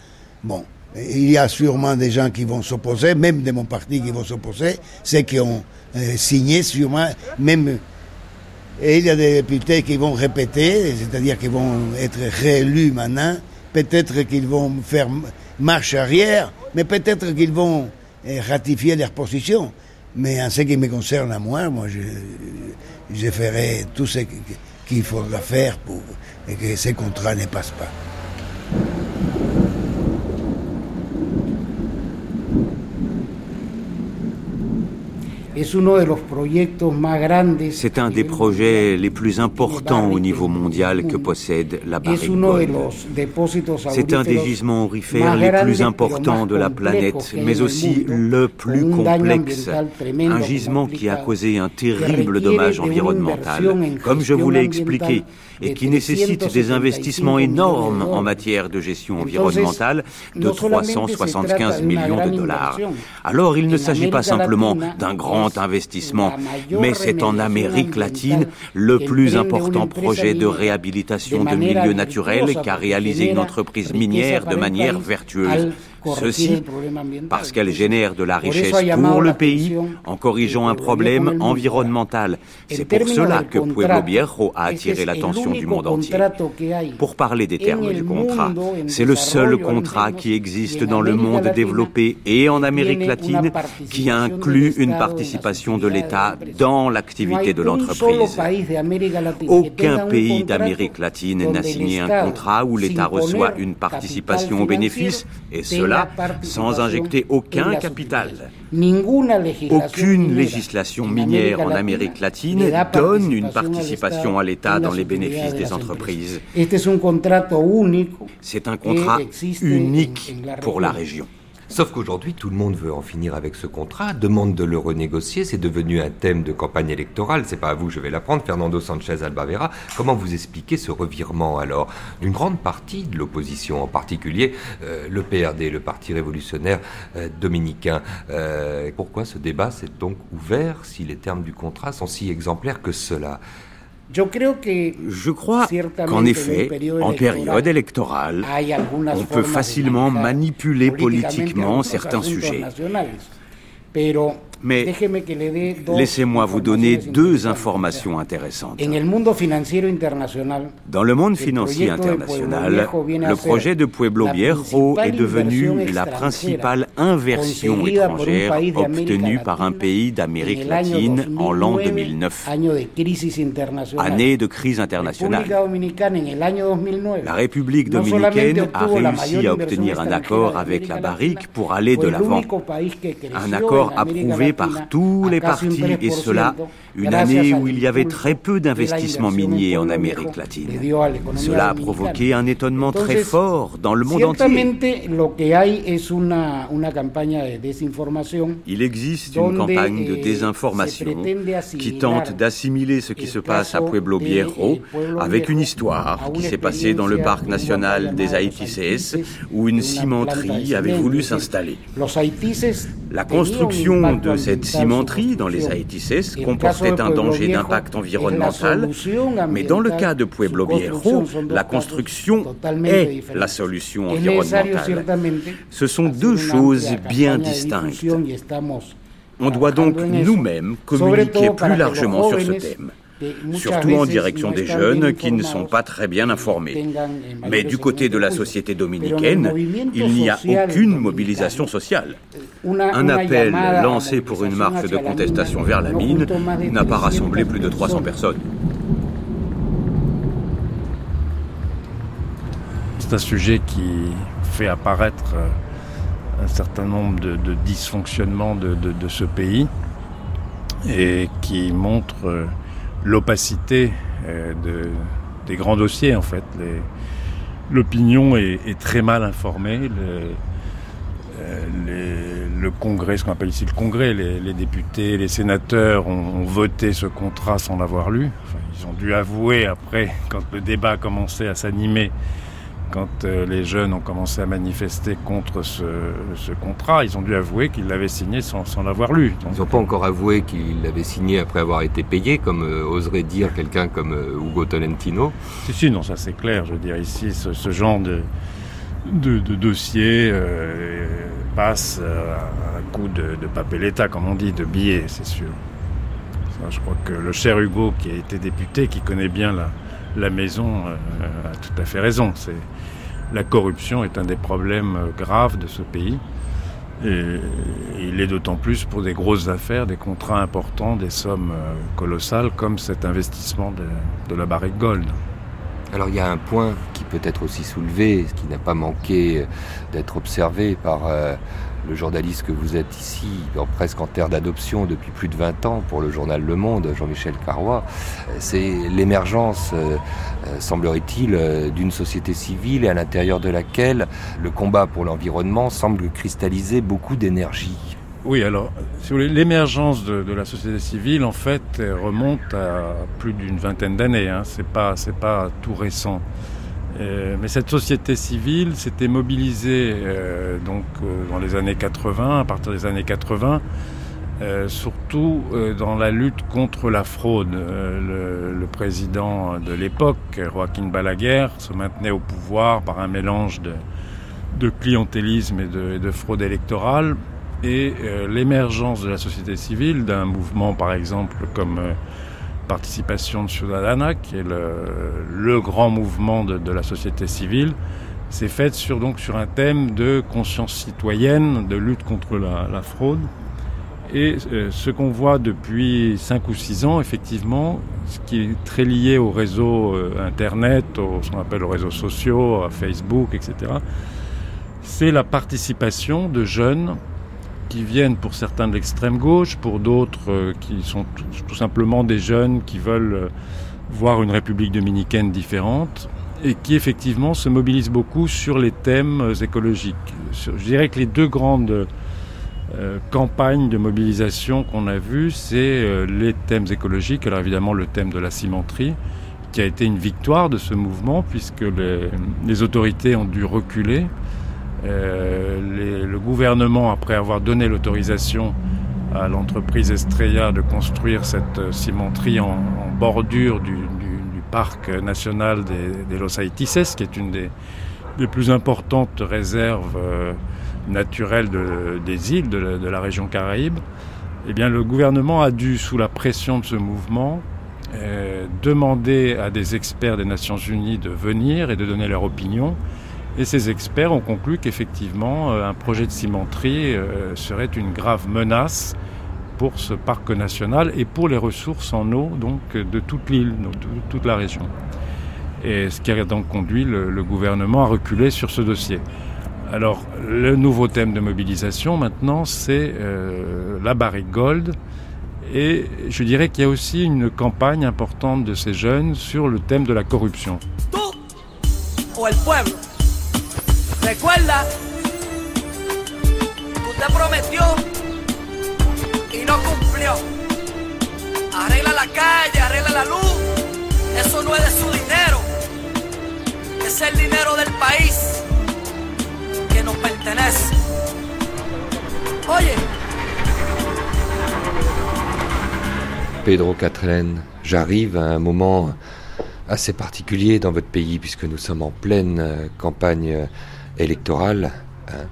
Bon, il y a sûrement des gens qui vont s'opposer, même de mon parti qui vont s'opposer, ceux qui ont euh, signé sûrement, même et il y a des députés qui vont répéter, c'est-à-dire qu'ils vont être réélus maintenant. Peut-être qu'ils vont faire marche arrière, mais peut-être qu'ils vont eh, ratifier leur position. Mais en ce qui me concerne à moi, moi, je, je ferai tout ce qu'il faudra faire pour que ces contrats ne passent pas. C'est un des projets les plus importants au niveau mondial que possède la Barrique C'est un des gisements aurifères les plus importants de la planète, mais aussi le plus complexe. Un gisement qui a causé un terrible dommage environnemental, comme je vous l'ai expliqué et qui nécessite des investissements énormes en matière de gestion environnementale de 375 millions de dollars. Alors il ne s'agit pas simplement d'un grand investissement, mais c'est en Amérique latine le plus important projet de réhabilitation de milieux naturels qu'a réalisé une entreprise minière de manière vertueuse. Ceci parce qu'elle génère de la richesse pour le pays en corrigeant un problème environnemental. C'est pour cela que Pueblo Viejo a attiré l'attention du monde entier. Pour parler des termes du contrat, c'est le seul contrat qui existe dans le monde développé et en Amérique latine qui inclut une participation de l'État dans l'activité de l'entreprise. Aucun pays d'Amérique latine n'a signé un contrat où l'État reçoit une participation aux bénéfices, et cela sans injecter aucun capital. Aucune législation minière en Amérique latine donne une participation à l'État dans les bénéfices des entreprises. C'est un contrat unique pour la région. Sauf qu'aujourd'hui, tout le monde veut en finir avec ce contrat, demande de le renégocier, c'est devenu un thème de campagne électorale, c'est pas à vous je vais l'apprendre, Fernando Sanchez Albavera. Comment vous expliquez ce revirement alors? D'une grande partie de l'opposition, en particulier euh, le PRD, le Parti révolutionnaire euh, dominicain euh, Pourquoi ce débat s'est donc ouvert si les termes du contrat sont si exemplaires que cela? Je crois qu'en effet, en période électorale, on peut facilement manipuler politiquement certains sujets. Mais laissez-moi vous donner deux informations intéressantes. Dans le monde financier international, le projet de Pueblo Viejo est devenu la principale inversion étrangère obtenue par un pays d'Amérique latine en l'an 2009, année de crise internationale. La République dominicaine a réussi à obtenir un accord avec la barrique pour aller de l'avant. Un accord approuvé par tous les partis, et cela une année où il y avait très peu d'investissements miniers en Amérique latine. Cela a provoqué un étonnement très fort dans le monde entier. Il existe une campagne de désinformation qui tente d'assimiler ce qui se passe à Pueblo Viejo avec une histoire qui s'est passée dans le parc national des Haïtices où une cimenterie avait voulu s'installer. La construction de cette cimenterie dans les Haïtices comportait un danger d'impact environnemental, mais dans le cas de Pueblo Viejo, la construction est la solution environnementale. Ce sont deux choses bien distinctes. On doit donc nous-mêmes communiquer plus largement sur ce thème surtout en direction des jeunes qui ne sont pas très bien informés. Mais du côté de la société dominicaine, il n'y a aucune mobilisation sociale. Un appel lancé pour une marche de contestation vers la mine n'a pas rassemblé plus de 300 personnes. C'est un sujet qui fait apparaître un certain nombre de, dysfonctionnements de, de, ce pays et qui montre l'opacité euh, de, des grands dossiers en fait. L'opinion est, très mal informée. Le, euh, le Congrès, ce qu'on appelle ici le Congrès, les, députés, les sénateurs ont, voté ce contrat sans l'avoir lu. ils ont dû avouer après, quand le débat a commencé à s'animer, quand euh, les jeunes ont commencé à manifester contre ce, contrat, ils ont dû avouer qu'ils l'avaient signé sans, l'avoir lu. Ils n'ont pas encore avoué qu'ils l'avaient signé après avoir été payé, comme euh, oserait dire quelqu'un comme euh, Hugo Tolentino. Si, si, non, ça c'est clair. Je veux dire, ici, ce, genre de, de, dossier passe à un coup de, de papeleta, comme on dit, de billets, c'est sûr. je crois que le cher Hugo, qui a été député, qui connaît bien la, la maison a tout à fait raison. La corruption est un des problèmes euh, graves de ce pays. Il est d'autant plus pour des grosses affaires, des contrats importants, des sommes euh, colossales comme cet investissement de, la barrique Gold. Alors il y a un point qui peut être aussi soulevé, qui n'a pas manqué euh, d'être observé par le journaliste que vous êtes ici, presque en terre d'adoption depuis plus de 20 ans pour le journal Le Monde, Jean-Michel Carrois, c'est l'émergence, euh, euh, semblerait-il, euh, d'une société civile et à l'intérieur de laquelle le combat pour l'environnement semble cristalliser beaucoup d'énergie. Oui, alors, l'émergence de, la société civile, en fait, remonte à plus d'une vingtaine d'années. Hein. C'est pas, c'est pas tout récent. Euh, mais cette société civile s'était mobilisée euh, donc euh, dans les années 80, à partir des années 80, surtout dans la lutte contre la fraude. Le, président de l'époque, Joaquin Balaguer, se maintenait au pouvoir par un mélange de, clientélisme et de, et de, fraude électorale. Et l'émergence de la société civile, d'un mouvement par exemple comme participation de Ciudadana, qui est le, grand mouvement de, la société civile, s'est faite sur, donc, sur un thème de conscience citoyenne, de lutte contre la, fraude. Et euh, ce qu'on voit depuis 5 ou 6 ans, effectivement, ce qui est très lié au réseau euh, Internet, au, ce qu'on appelle aux réseaux sociaux, à Facebook, etc., c'est la participation de jeunes qui viennent pour certains de l'extrême gauche, pour d'autres euh, qui sont tout, simplement des jeunes qui veulent euh, voir une République dominicaine différente et qui effectivement se mobilise beaucoup sur les thèmes écologiques. Je dirais que les deux grandes euh, campagnes de mobilisation qu'on a vues, c'est euh, les thèmes écologiques. Alors évidemment le thème de la cimenterie, qui a été une victoire de ce mouvement, puisque les, autorités ont dû reculer. Euh, le gouvernement, après avoir donné l'autorisation à l'entreprise Estrella de construire cette cimenterie en, bordure du, parc national des, Los Haitises, qui est une des, plus importantes réserves euh, naturelles des îles de la, région Caraïbe, eh bien, le gouvernement a dû, sous la pression de ce mouvement, euh, demander à des experts des Nations Unies de venir et de donner leur opinion. Et ces experts ont conclu qu'effectivement, euh, un projet de cimenterie serait une grave menace pour ce parc national et pour les ressources en eau donc de toute l'île, de toute la région. Et ce qui a donc conduit le, gouvernement à reculer sur ce dossier. Alors, le nouveau thème de mobilisation maintenant, c'est euh, la barrique gold. Et je dirais qu'il y a aussi une campagne importante de ces jeunes sur le thème de la corruption. Recuerda, prometió y no cumplió. Arregla la calle, arregla la luz. Eso no es de su dinero. Es el dinero del país que nos pertenece. Oye. Pedro Catren, j'arrive à un moment assez particulier dans votre pays puisque nous sommes en pleine euh, campagne euh, électorale. Hein,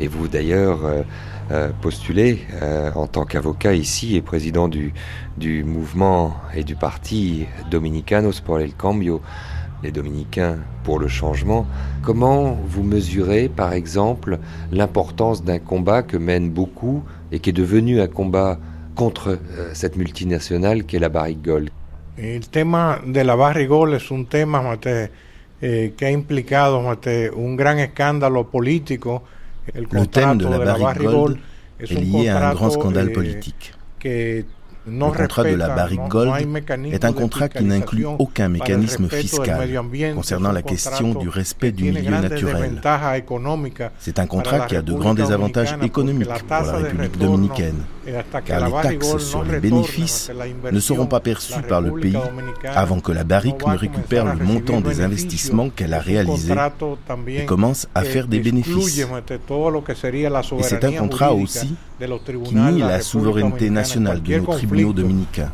et vous d'ailleurs, euh, euh, postulé euh, en tant qu'avocat ici et président du, du mouvement et du parti Dominicanos por el Cambio, les Dominicains pour le changement. Comment vous mesurez, par exemple, l'importance d'un combat que mènent beaucoup et qui est devenu un combat contre cette multinationale qu'est la Barrick Gold El tema de la Barrick Gold es un mate, eh, que ha implicado mate, un gran escándalo político Le thème de la barrique Gold est lié à un grand scandale politique. Le contrat de la barrique Gold est un contrat qui n'inclut aucun mécanisme fiscal concernant la question du respect du milieu naturel. C'est un contrat qui a de grands désavantages économiques pour la République dominicaine, car les taxes sur les bénéfices ne seront pas perçues par le pays avant que la barrique ne récupère le montant des investissements qu'elle a réalisés et commence à faire des bénéfices. Et c'est un contrat aussi qui nie la souveraineté nationale de nos tribunaux dominicains.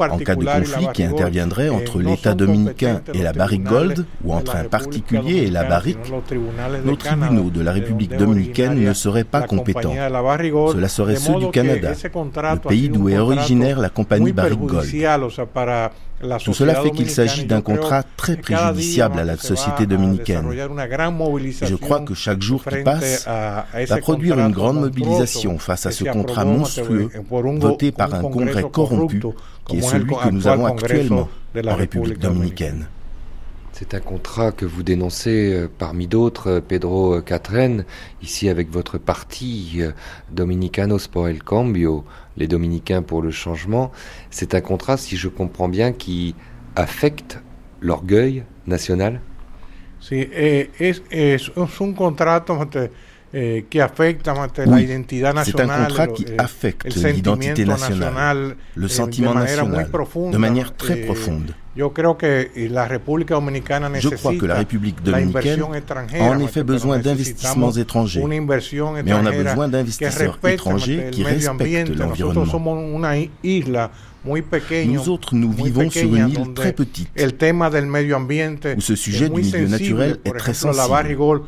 En cas de conflit qui interviendrait eh, entre l'État dominicain et la barrique Gold, ou entre un particulier et la barrique, nos tribunaux de la République dominicaine ne seraient pas compétents. Cela serait ceux du Canada, le pays d'où est originaire la compagnie Barrick Gold. Tout cela fait qu'il s'agit d'un contrat très préjudiciable à la société dominicaine. je crois que chaque jour qui passe va produire une grande mobilisation face à ce contrat monstrueux voté par un congrès corrompu qui est celui que nous avons actuellement en République dominicaine. C'est un contrat que vous dénoncez euh, parmi d'autres, euh, Pedro Catren, ici avec votre parti euh, Dominicanos por el Cambio, les Dominicains pour le changement. C'est un contrat, si je comprends bien, qui affecte l'orgueil national? Sí, eh, es, eh, que afecta la identidad nacional. C'est un contrat qui affecte l'identité nationale, le eh, sentiment national, de manière très profonde. Je crois que la République dominicaine a en effet besoin d'investissements étrangers, mais on a besoin d'investisseurs étrangers qui respectent l'environnement. Nous autres, nous vivons sur une île très petite, où ce sujet du milieu naturel est très sensible.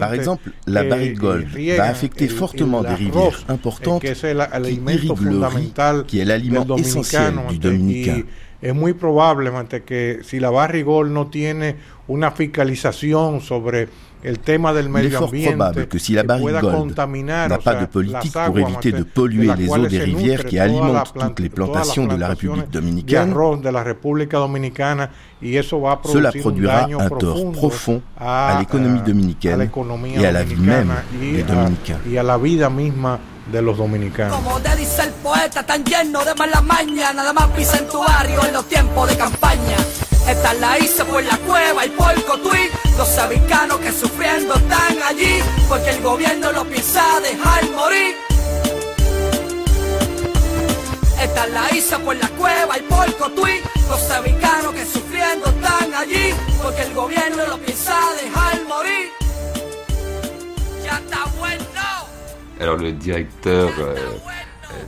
Par exemple, la barrique Gold va affecter fortement des rivières importantes qui irriguent le riz, qui est l'aliment essentiel du Dominicain. Es muy probablemente que si la barrigol no tiene una fiscalización sobre Il est fort probable que si la barrique Gold n'a pas de politique pour éviter de polluer les eaux des rivières qui alimentent toutes les plantations de la République dominicaine, cela produira un tort profond à l'économie dominicaine et à la vie même des Dominicains. De los dominicanos. Como te dice el poeta, tan lleno de mala maña, nada más pisa tu barrio en los tiempos de campaña. Esta la hice por la cueva y por Cotuí, los sabicanos que sufriendo están allí, porque el gobierno lo piensa dejar morir. Esta la hice por la cueva y por Cotuí, los sabicanos que sufriendo están allí, porque el gobierno lo piensa dejar morir. Ya está bueno. Alors le directeur euh,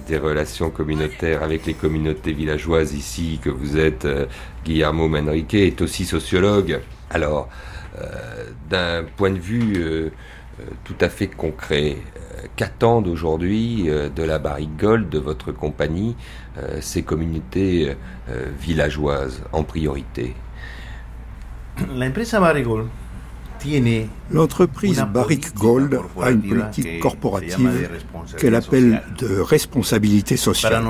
des relations communautaires avec les communautés villageoises ici que vous êtes, euh, Guillermo Manrique, est aussi sociologue. Alors, euh, d'un point de vue tout à fait concret, qu'attendent aujourd'hui de la Barrique Gold, de votre compagnie, ces communautés villageoises en priorité? L'empresa Barrick L'entreprise Barrick Gold a une politique corporative qu'elle appelle de responsabilité sociale.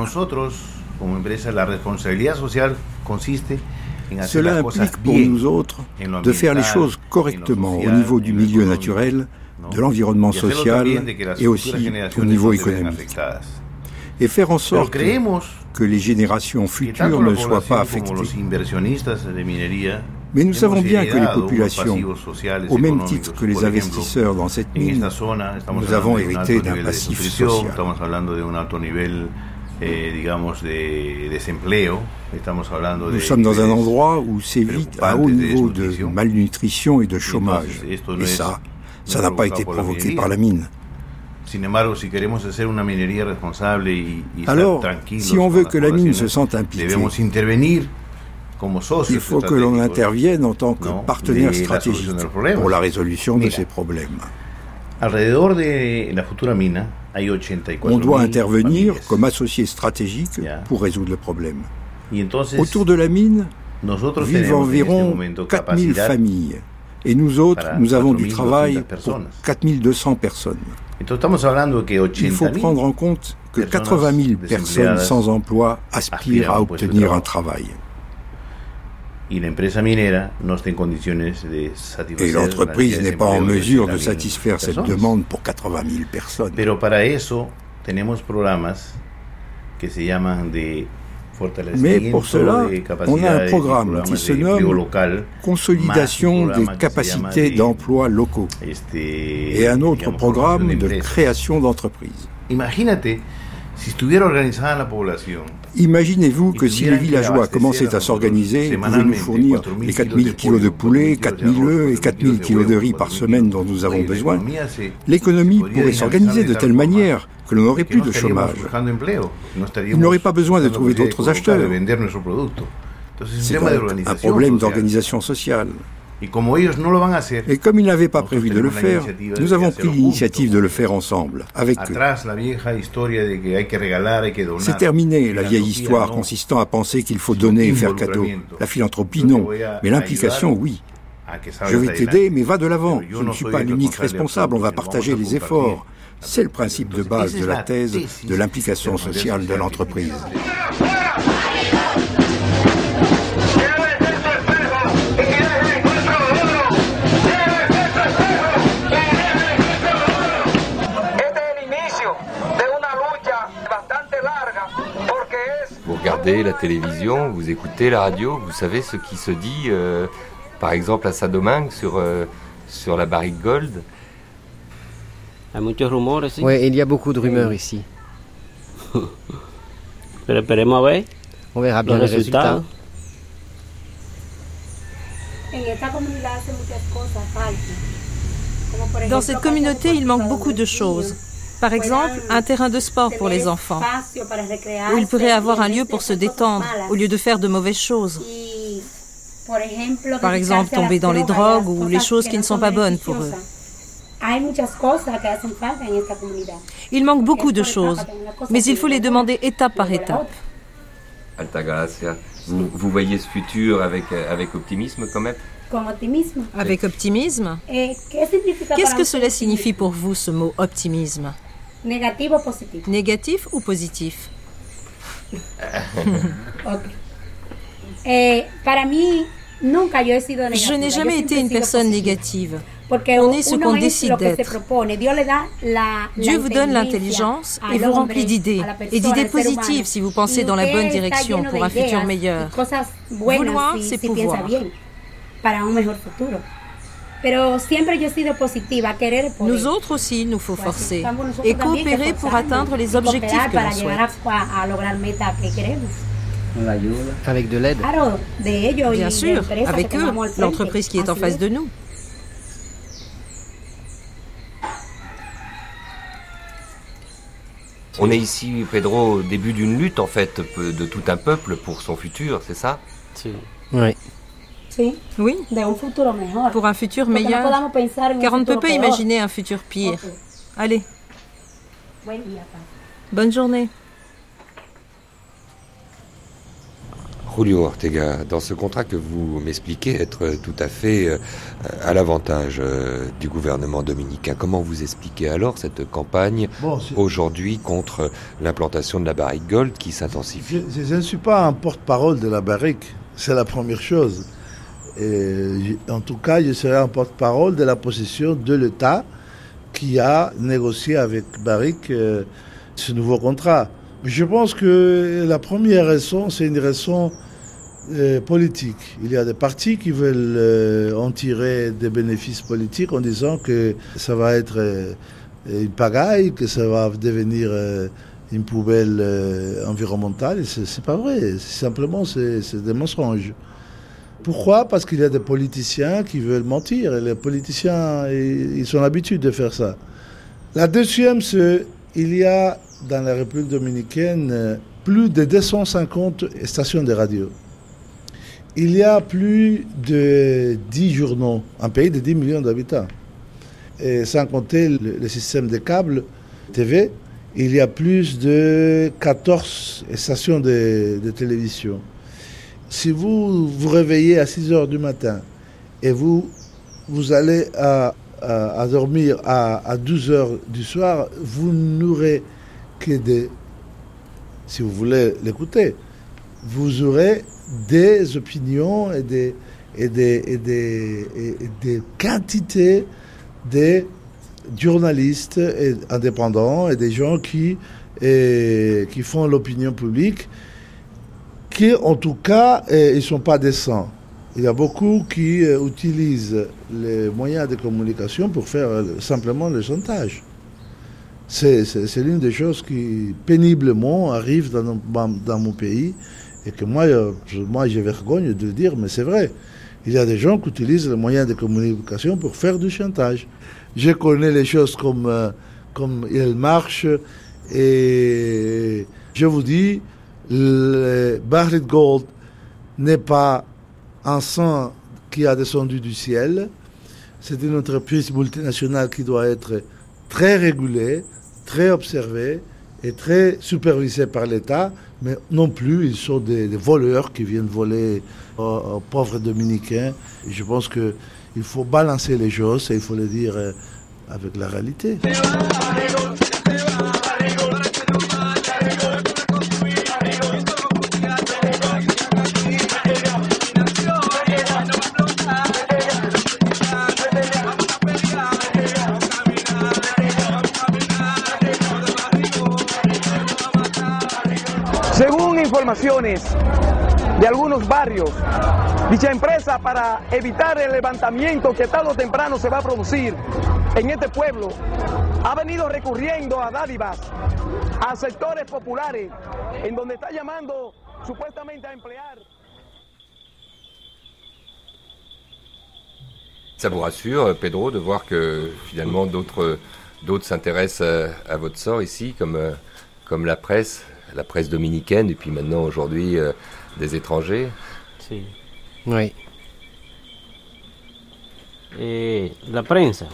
Cela implique pour nous autres de faire les choses correctement au niveau du milieu naturel, de l'environnement social et aussi au niveau économique. Et faire en sorte que les générations futures ne soient pas affectées. Mais nous savons bien que les populations, au même titre que les investisseurs dans cette mine, nous avons hérité d'un passif social. Nous sommes dans un endroit où sévit un haut niveau de malnutrition et de chômage. Et ça, ça n'a pas été provoqué par la mine. Alors, si on veut que la mine se sente impliquée, il faut que l'on intervienne en tant que partenaire stratégique pour la résolution de ces problèmes. On doit intervenir comme associé stratégique pour résoudre le problème. Autour de la mine vivent environ 4000 familles. Et nous autres, nous avons du travail pour 4200 personnes. Il faut prendre en compte que 80 000 personnes sans emploi aspirent à obtenir un travail. Et l'entreprise n'est pas en mesure de satisfaire cette demande pour 80 000 personnes. Mais pour cela, on a un programme qui se nomme Consolidation des capacités d'emploi locaux et un autre programme de création d'entreprises. Imaginez-vous que si les villageois commençaient à s'organiser, pouvaient nous fournir les 4000 kilos de poulet, 4000 œufs et 4000 kilos de riz par semaine dont nous avons besoin, l'économie pourrait s'organiser de telle manière que l'on n'aurait plus de chômage. Il n'aurait pas besoin de trouver d'autres acheteurs. C'est un problème d'organisation sociale. Et comme ils n'avaient pas prévu de le faire, nous avons pris l'initiative de le faire ensemble, avec eux. C'est terminé la vieille histoire consistant à penser qu'il faut donner et faire cadeau. La philanthropie, non. Mais l'implication, oui. Je vais t'aider, mais va de l'avant. Je ne suis pas l'unique responsable, on va partager les efforts. C'est le principe de base de la thèse de l'implication sociale de l'entreprise. La télévision, vous écoutez la radio, vous savez ce qui se dit, euh, par exemple à Sadomingue sur, euh, sur la barrique Gold Oui, il y a beaucoup de rumeurs ici. On verra bien les résultats. Dans cette communauté, il manque beaucoup de choses. Par exemple, un terrain de sport pour les enfants, où ils pourraient avoir un lieu pour se détendre, au lieu de faire de mauvaises choses. Par exemple, tomber dans les drogues ou les choses qui ne sont pas bonnes pour eux. Il manque beaucoup de choses, mais il faut les demander étape par étape. Vous, vous voyez ce futur avec, avec optimisme quand même Avec optimisme Qu'est-ce que cela signifie pour vous, ce mot optimisme? Négatif ou positif Négatif ou positif? Eh, Je n'ai jamais été une personne négative. On est ce qu'on décide d'être. Dieu vous donne l'intelligence et vous remplit d'idées, et d'idées positives si vous pensez dans la bonne direction pour un futur meilleur. Vouloir, c'est pouvoir. Nous autres aussi, nous faut forcer et coopérer pour atteindre les objectifs que l'on souhaite. Avec de l'aide. Bien sûr, avec eux, l'entreprise qui est en face de nous. On est ici, Pedro, au début d'une lutte, en fait, de tout un peuple pour son futur, c'est ça? Oui. Oui, pour un futur meilleur, car on ne peut pas imaginer un futur pire. Allez. Bonne journée. Julio Ortega, dans ce contrat que vous m'expliquez être tout à fait euh, à l'avantage euh, du gouvernement dominicain, comment vous expliquez alors cette campagne aujourd'hui contre l'implantation de la barrique Gold qui s'intensifie? Je, ne suis pas un porte-parole de la barrique, c'est la première chose. En tout cas, je serai un porte-parole de la position de l'État qui a négocié avec Barrick euh, ce nouveau contrat. Je pense que la première raison, c'est une raison euh, politique. Il y a des partis qui veulent euh, en tirer des bénéfices politiques en disant que ça va être une pagaille, que ça va devenir une poubelle environnementale. Ce c'est pas vrai. Simplement, c'est des mensonges. Pourquoi? Parce qu'il y a des politiciens qui veulent mentir. Et les politiciens, ils, sont l'habitude de faire ça. La deuxième, c'est il y a dans la République dominicaine euh, plus de 250 stations de radio. Il y a plus de 10 journaux, un pays de 10 millions d'habitants. Et sans compter le, système de câbles TV, il y a plus de 14 stations de, télévision. Si vous vous réveillez à 6 heures du matin et vous, vous allez à, dormir à, à 12 heures du soir, vous n'aurez que si vous voulez l'écouter, vous aurez des opinions et des, et des, et des, et des quantités de journalistes indépendants et des gens qui, et, qui font l'opinion publique, qui en tout cas, ils ne sont pas décents. Il y a beaucoup qui euh, utilisent les moyens de communication pour faire euh, simplement le chantage. C'est l'une des choses qui péniblement arrive dans, dans, mon pays et que moi, euh, moi j'ai vergogne de dire, mais c'est vrai. Il y a des gens qui utilisent les moyens de communication pour faire du chantage. Je connais les choses comme, euh, comme elles marchent et je vous dis, le Gold n'est pas un sang qui a descendu du ciel. C'est une entreprise multinationale qui doit être très régulée, très observés et très supervisés par l'État, mais non plus ils sont des, voleurs qui viennent voler aux, pauvres dominicains. je pense qu'il faut balancer les choses et il faut le dire euh, avec la réalité. De algunos barrios. Dicha empresa, para evitar el levantamiento que tarde o temprano se va a producir en este pueblo, ha venido recurriendo a dádivas a sectores populares, en donde está llamando supuestamente a emplear. Ça vous rassure, Pedro, de voir que finalement d'autres s'intéressent à, votre sort ici, comme, comme la presse la presse dominicaine et puis maintenant aujourd'hui euh, des étrangers. Si. Oui. Et la prensa.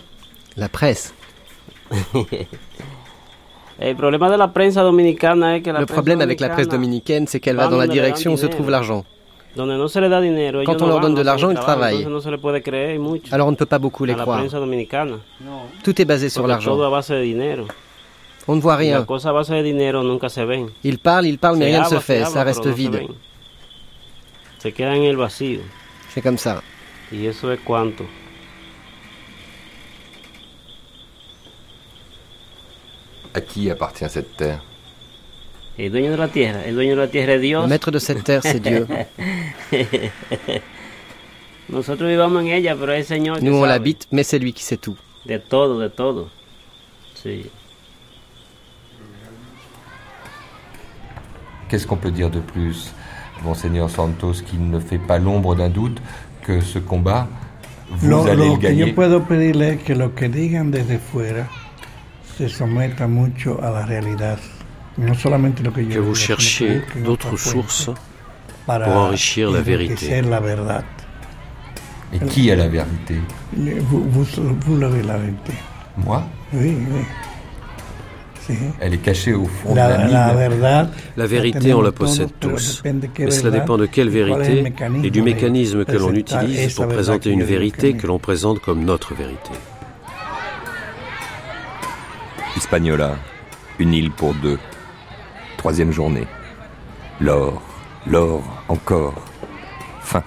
La presse. Le problème avec la presse dominicaine, c'est qu'elle va dans la direction où se trouve l'argent. Quand on leur donne de l'argent, ils travaillent. Alors on ne peut pas beaucoup les croire. Tout est basé sur l'argent. On ne voit rien. Il parle, il parle, mais rien ne se fait. ça reste vide. C'est comme ça. À qui appartient cette terre? Le maître de cette terre, c'est Dieu. Nous on l'habite, mais c'est lui qui sait tout. De todo, de todo. Qu'est-ce qu'on peut dire de plus, Monseigneur Santos, qui ne fait pas l'ombre d'un doute que ce combat, vous lo, allez lo le gagner que yo puedo pedirle es que lo que digan desde fuera se someta mucho a la realidad. No solamente lo que, yo que vous cherchiez d'autres sources pour enrichir la vérité. La verdad. Et qui a la vérité? Vous, vous, vous l'avez la vérité. Moi? Oui, oui. Elle est cachée au fond la, de la mine. La, verdad, la vérité, on la possède tous. Mais cela dépend de quelle vérité et du mécanisme que l'on utilise pour présenter une vérité que l'on présente comme notre vérité. Hispaniola, une île pour deux. Troisième journée. L'or, l'or, encore. Fin.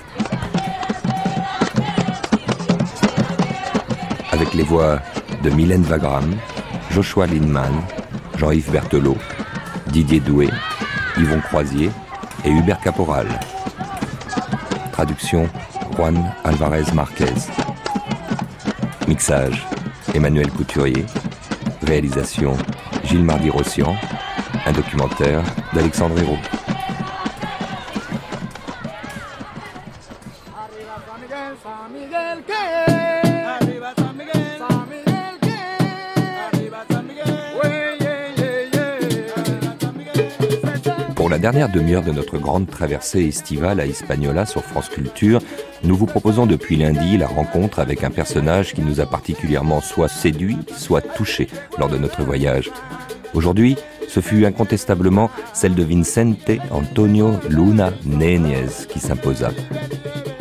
Avec les voix de Mylène Wagram, Joshua Lindman, Jean-Yves Berthelot, Didier Doué, Yvon Croisier et Hubert Caporal. Traduction Juan Alvarez Marquez. Mixage Emmanuel Couturier. Réalisation Gilles Mardi-Rossian. Un documentaire d'Alexandre Hérault. Dernière demi-heure de notre grande traversée estivale à Hispaniola sur France Culture, nous vous proposons depuis lundi la rencontre avec un personnage qui nous a particulièrement soit séduit, soit touché lors de notre voyage. Aujourd'hui, ce fut incontestablement celle de Vicente Antonio Luna Néniez qui s'imposa.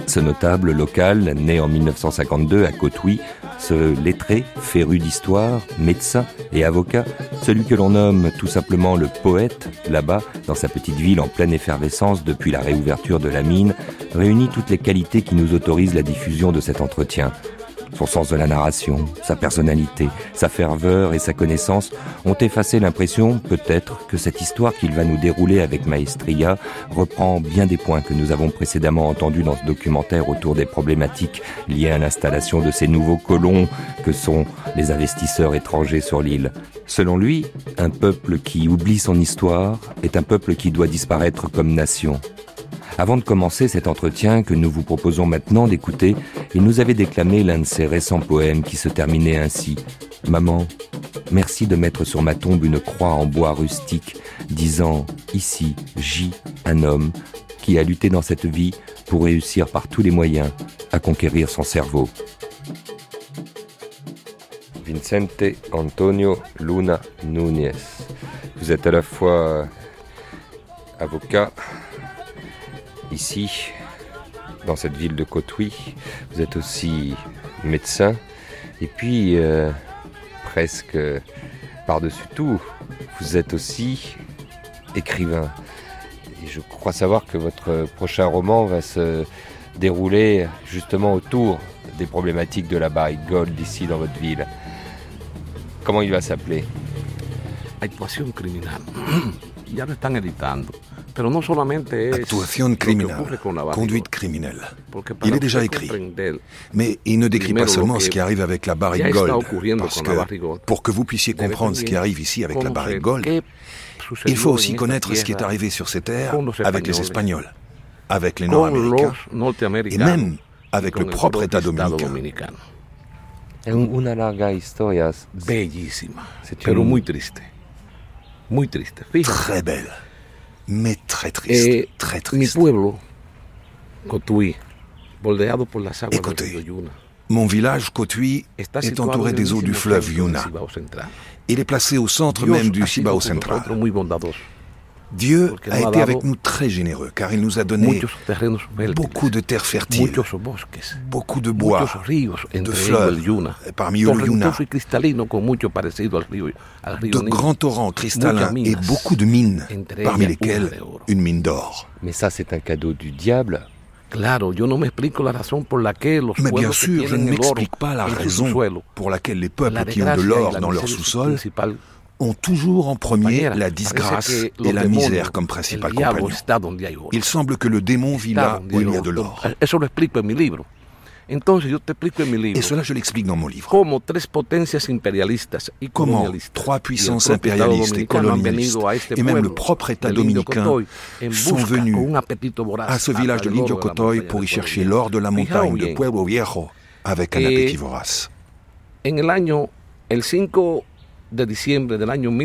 Ce notable local, né en 1952 à Cotuí, ce lettré, féru d'histoire, médecin et avocat, celui que l'on nomme tout simplement le poète, là-bas, dans sa petite ville en pleine effervescence depuis la réouverture de la mine, réunit toutes les qualités qui nous autorisent la diffusion de cet entretien. Son sens de la narration, sa personnalité, sa ferveur et sa connaissance ont effacé l'impression, peut-être, que cette histoire qu'il va nous dérouler avec maestria reprend bien des points que nous avons précédemment entendus dans ce documentaire autour des problématiques liées à l'installation de ces nouveaux colons que sont les investisseurs étrangers sur l'île. Selon lui, un peuple qui oublie son histoire est un peuple qui doit disparaître comme nation. Avant de commencer cet entretien que nous vous proposons maintenant d'écouter, il nous avait déclamé l'un de ses récents poèmes qui se terminait ainsi. Maman, merci de mettre sur ma tombe une croix en bois rustique, disant Ici gît un homme qui a lutté dans cette vie pour réussir par tous les moyens à conquérir son cerveau. Vicente Antonio Luna Núñez. Vous êtes à la fois avocat, ici, dans cette ville de Cotuí. Vous êtes aussi médecin et puis euh, presque par-dessus tout, vous êtes aussi écrivain. Et je crois savoir que votre prochain roman va se dérouler justement autour des problématiques de la gold ici dans votre ville. Comment il va s'appeler? Criminal. ya lo están editando. Actuación criminelle, conduite criminelle. Il est déjà écrit. Mais il ne décrit pas seulement ce qui arrive avec la barrique Gold, parce que pour que vous puissiez comprendre ce qui arrive ici avec la barrique Gold, il faut aussi connaître ce qui est arrivé sur ces terres avec les Espagnols, avec les Nord-Américains, et même avec le propre État dominicain. Una larga historia. Bellísima, pero muy triste. Muy triste. Très belle mais très triste, eh, très triste. Mi pueblo, Cotuí, por las aguas Écoutez, del río Yuna, mon village Cotuí est entouré des eaux du fleuve Yuna. Il est placé au centre même du Cibao central. Dieu a été avec nous très généreux car il nous a donné beaucoup de terres fertiles, beaucoup de bois, de fleuves, parmi eux le Yuna, de grands torrents cristallins et beaucoup de mines, parmi lesquelles une mine d'or. Mais ça c'est un cadeau du diable. Mais bien sûr, je ne m'explique pas la raison pour laquelle les peuples qui ont de l'or dans leur sous-sol ont toujours en premier la disgrâce et la misère comme principal compagnon. Il semble que le démon vit là où il y a de l'or. Et cela, je l'explique dans mon livre. Comment trois puissances impérialistes et colonialistes, et même le propre État dominicain, sont venus à ce village de l'Indio Cotoy pour y chercher l'or de la montagne de Pueblo Viejo avec un appétit vorace.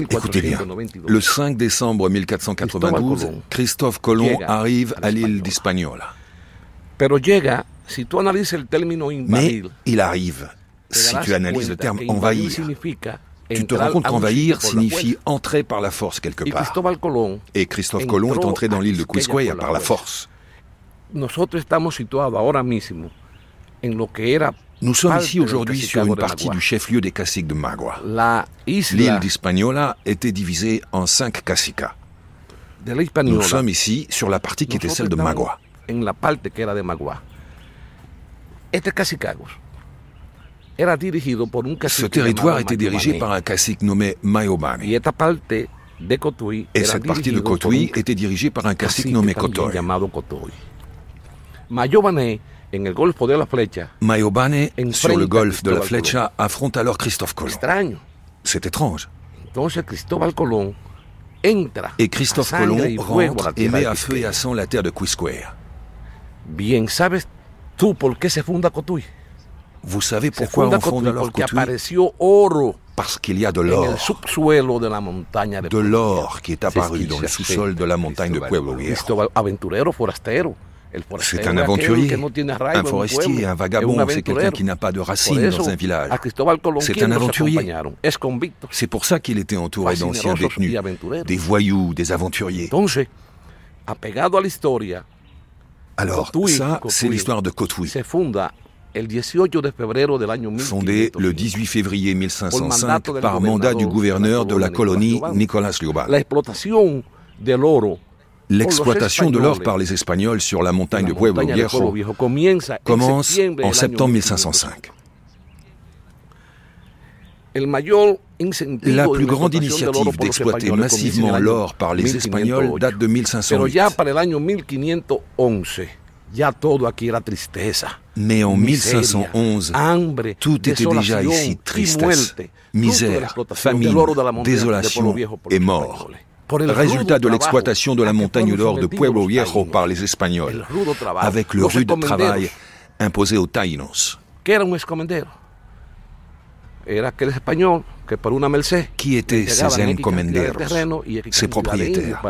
Écoutez bien, le 5 décembre 1492, Christophe Colomb arrive à l'île d'Hispaniola. Mais il arrive, si tu analyses le terme envahir, tu te rends compte qu'envahir signifie entrer par la force quelque part. Et Christophe Colomb est entré dans l'île de Quisqueya par la force. Nous sommes ici aujourd'hui sur une partie du chef-lieu des caciques de Magua. L'île d'Hispaniola était divisée en cinq cacicas. Nous sommes ici sur la partie qui était celle de Magua. Ce territoire était dirigé par un cacique nommé Mayobane. Et cette partie de Cotuí était dirigée par un cacique nommé Cotoy. Mayobane, sur le golfe de la Flecha, affronte alors Christophe Colomb. C'est étrange. Et Christophe Colomb rentre et met à feu et à sang la terre de Cotuí? Vous savez pourquoi on fonde alors Cotuí? Parce qu'il y a de l'or. De l'or qui est apparu dans le sous-sol de la montagne de Pueblo Viejo. C'est un aventurier, un forestier, un vagabond, c'est quelqu'un qui n'a pas de racines dans un village. C'est un aventurier. C'est pour ça qu'il était entouré d'anciens détenus, des voyous, des aventuriers. Alors, ça, c'est l'histoire de Cotuí. Fondé le 18 février 1505 par mandat du gouverneur de la colonie Nicolas Llobal. L'exploitation de l'or par les Espagnols sur la montagne de Pueblo Viejo commence en septembre 1505. La plus grande initiative d'exploiter massivement l'or par les Espagnols date de 1508. Mais en 1511, tout était déjà ici tristesse, misère, famine, désolation et mort. Résultat de l'exploitation de la montagne d'or de Pueblo Viejo par les Espagnols, avec le rude travail imposé aux Taïnos. Qui étaient ces encomenderos, ces propriétaires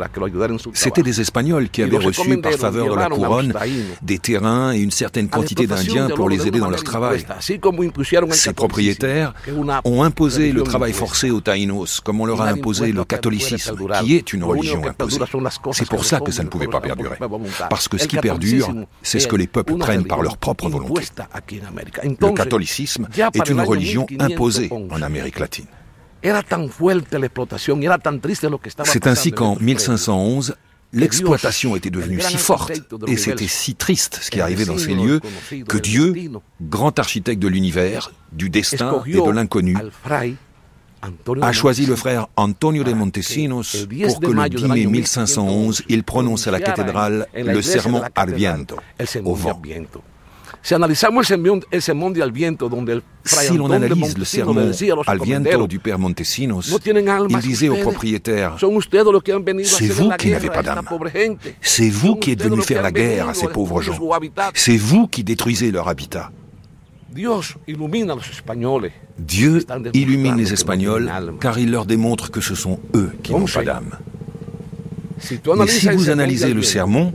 C'étaient des Espagnols qui avaient reçu par faveur de la couronne des terrains et une certaine quantité d'Indiens pour les aider dans leur travail. Ces propriétaires ont imposé le travail forcé aux Taïnos, comme on leur a imposé le catholicisme, qui est une religion imposée. C'est pour ça que ça ne pouvait pas perdurer. Parce que ce qui perdure, c'est ce que les peuples prennent par leur propre volonté. Le catholicisme est une religion imposée en Amérique latine. C'est ainsi qu'en 1511, l'exploitation était devenue si forte et c'était si triste ce qui arrivait dans ces lieux que Dieu, grand architecte de l'univers, du destin et de l'inconnu, a choisi le frère Antonio de Montesinos pour que le 10 mai 1511, il prononce à la cathédrale le sermon al viento, au vent. Si l'on analyse le sermon al viento du père Montesinos, il disait aux propriétaires C'est vous qui n'avez pas d'âme. C'est vous qui êtes venus faire la guerre à ces pauvres gens. C'est vous qui détruisez leur habitat. Dieu illumine les Espagnols car il leur démontre que ce sont eux qui n'ont pas d'âme. Mais si vous analysez le sermon,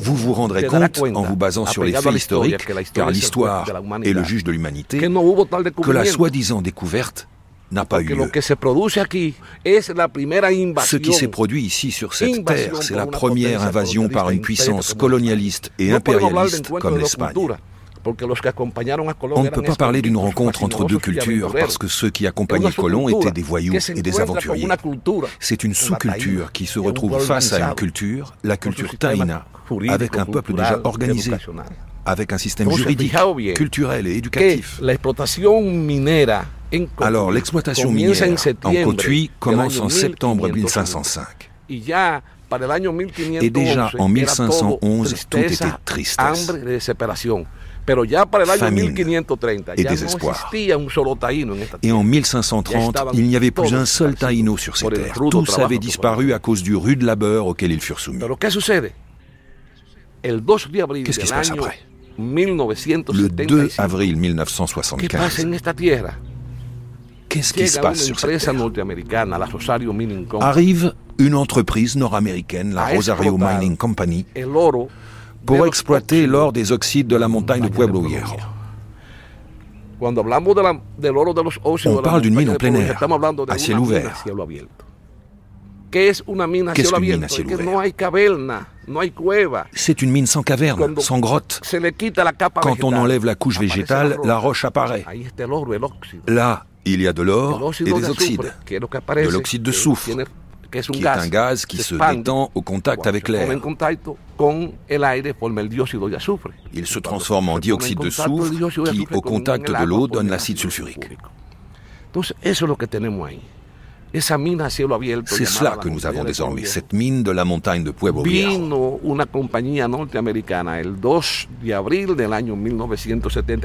vous vous rendrez compte, en vous basant sur les faits historiques, car l'histoire est le juge de l'humanité, que la soi-disant découverte n'a pas eu lieu. Ce qui s'est produit ici sur cette terre, c'est la première invasion par une puissance colonialiste et impérialiste comme l'Espagne. On ne peut pas parler d'une rencontre entre deux cultures parce que ceux qui accompagnaient Colomb étaient des voyous et des aventuriers. C'est une sous-culture qui se retrouve face à une culture, la culture taïna, avec un peuple déjà organisé, avec un système juridique, culturel et éducatif. Alors l'exploitation minière en Cotuí commence en septembre 1505. Et déjà en 1511, tout était tristesse. Famine. et désespoir. Et en 1530, il n'y avait plus un seul taïno sur ces terres. Tous avaient disparu à cause du rude labeur auquel ils furent soumis. Qu'est-ce qui se passe après? Le 2 avril 1975. Qu'est-ce qui se passe sur cette terre? Arrive une entreprise nord-américaine, la Rosario Mining Company, pour exploiter l'or des oxydes de la montagne de Pueblo Viejo. On parle d'une mine en plein air, à ciel ouvert. Qu'est-ce qu'une mine à ciel ouvert? C'est une mine sans caverne, sans grotte. Quand on enlève la couche végétale, la roche apparaît. Là, il y a de l'or et des oxydes, de l'oxyde de soufre, qui est un gaz qui se détend au contact avec l'air. Il se transforme en dioxyde de soufre qui, au contact de l'eau, donne l'acide sulfurique. C'est cela que nous avons désormais, cette mine de la montagne de Pueblo Viejo.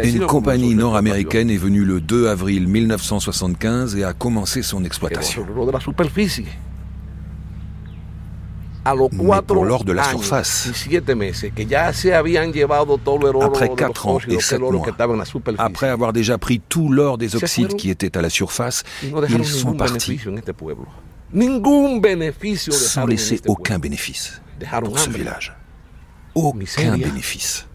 Une compagnie nord-américaine est venue le 2 avril 1975 et a commencé son exploitation. Mais pour l'or de la surface. Après 4 ans et 7 mois, après avoir déjà pris tout l'or des oxydes qui étaient à la surface, ils sont partis sans laisser aucun bénéfice pour ce village. Aucun bénéfice.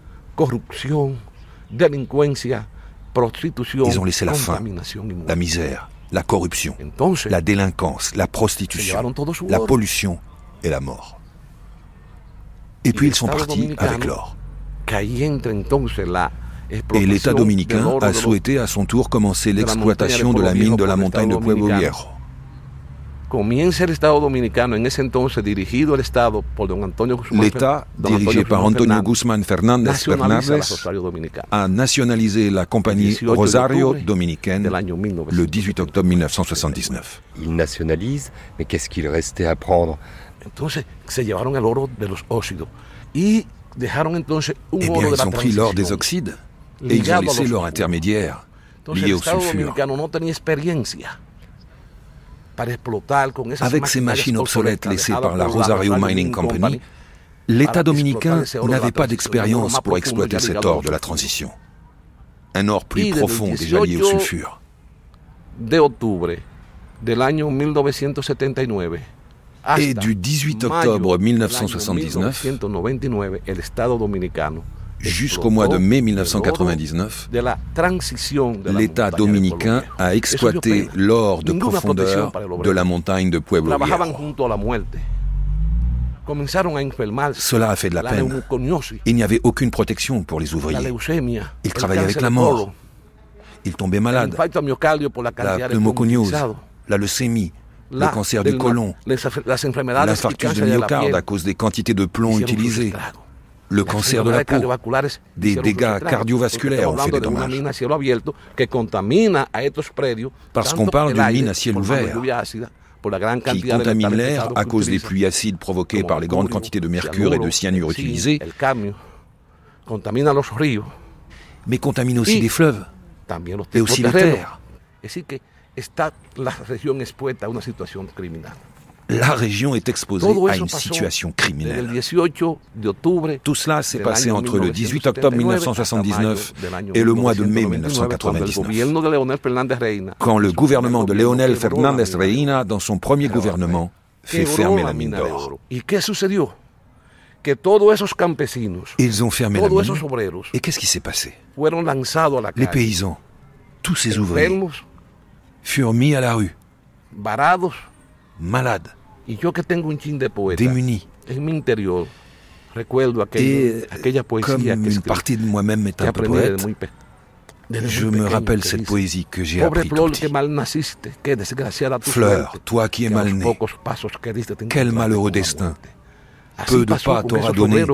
Ils ont laissé la faim, la misère, la corruption, la délinquance, la prostitution, la pollution et la mort. Et puis ils sont partis avec l'or. Et l'État dominicain a souhaité à son tour commencer l'exploitation de la mine de la montagne de Pueblo Viejo. L'État, dirigé par Antonio Guzmán Fernández Fernández, a nationalisé la compagnie Rosario Dominicaine le 18 octobre 1979. Il nationalise, mais qu'est-ce qu'il restait à prendre Entonces se llevaron el oro de los óxidos y dejaron entonces un eh bien, oro de ils ont pris l'or des oxydes et ils ont laissé l'or intermédiaire lié au sulfure. No tenía experiencia para explotar con esas Avec ces machines obsolètes laissées par la Rosario Mining Company, l'État dominicain n'avait pas d'expérience pour exploiter cet or de la transition. Un or plus profond déjà lié au sulfure. De octubre del año 1979 et du 18 octobre 1979 jusqu'au mois de mai 1999, l'État dominicain a exploité l'or de profondeur de la montagne de Pueblo Viejo. Cela a fait de la peine. Il n'y avait aucune protection pour les ouvriers. Ils travaillaient avec la mort. Ils tombaient malades. La pneumoconiose, la leucémie, le cancer du côlon, l'infarctus de myocarde à cause des quantités de plomb utilisées, le cancer de la peau, des dégâts cardiovasculaires ont fait des dommages. Parce qu'on parle d'une mine à ciel ouvert qui contamine l'air à cause des pluies acides provoquées par les grandes quantités de mercure et de cyanure utilisées, mais contamine aussi les fleuves. et aussi la terre la région expuesta a una situación criminal. La région est exposée à une situation criminelle. Tout cela s'est passé entre le 18 octobre 1979 et le mois de mai 1999, quand le gouvernement de Leonel Fernández Reina, dans son premier gouvernement, fait fermer la mine d'or. Ils ont fermé la mine. Et qu'est-ce qui s'est passé? Les paysans, tous ces ouvriers, furent mis à la rue, varados, malades, y yo que tengo un chin de poeta, démunis. En mi interior, recuerdo aquel, Et aquella poesía comme que une partie de moi-même est un peu poète, je me rappelle cette poésie que j'ai appris tout petit. Fleur, toi qui es mal né, quel malheureux destin. Peu de pas t'aura donné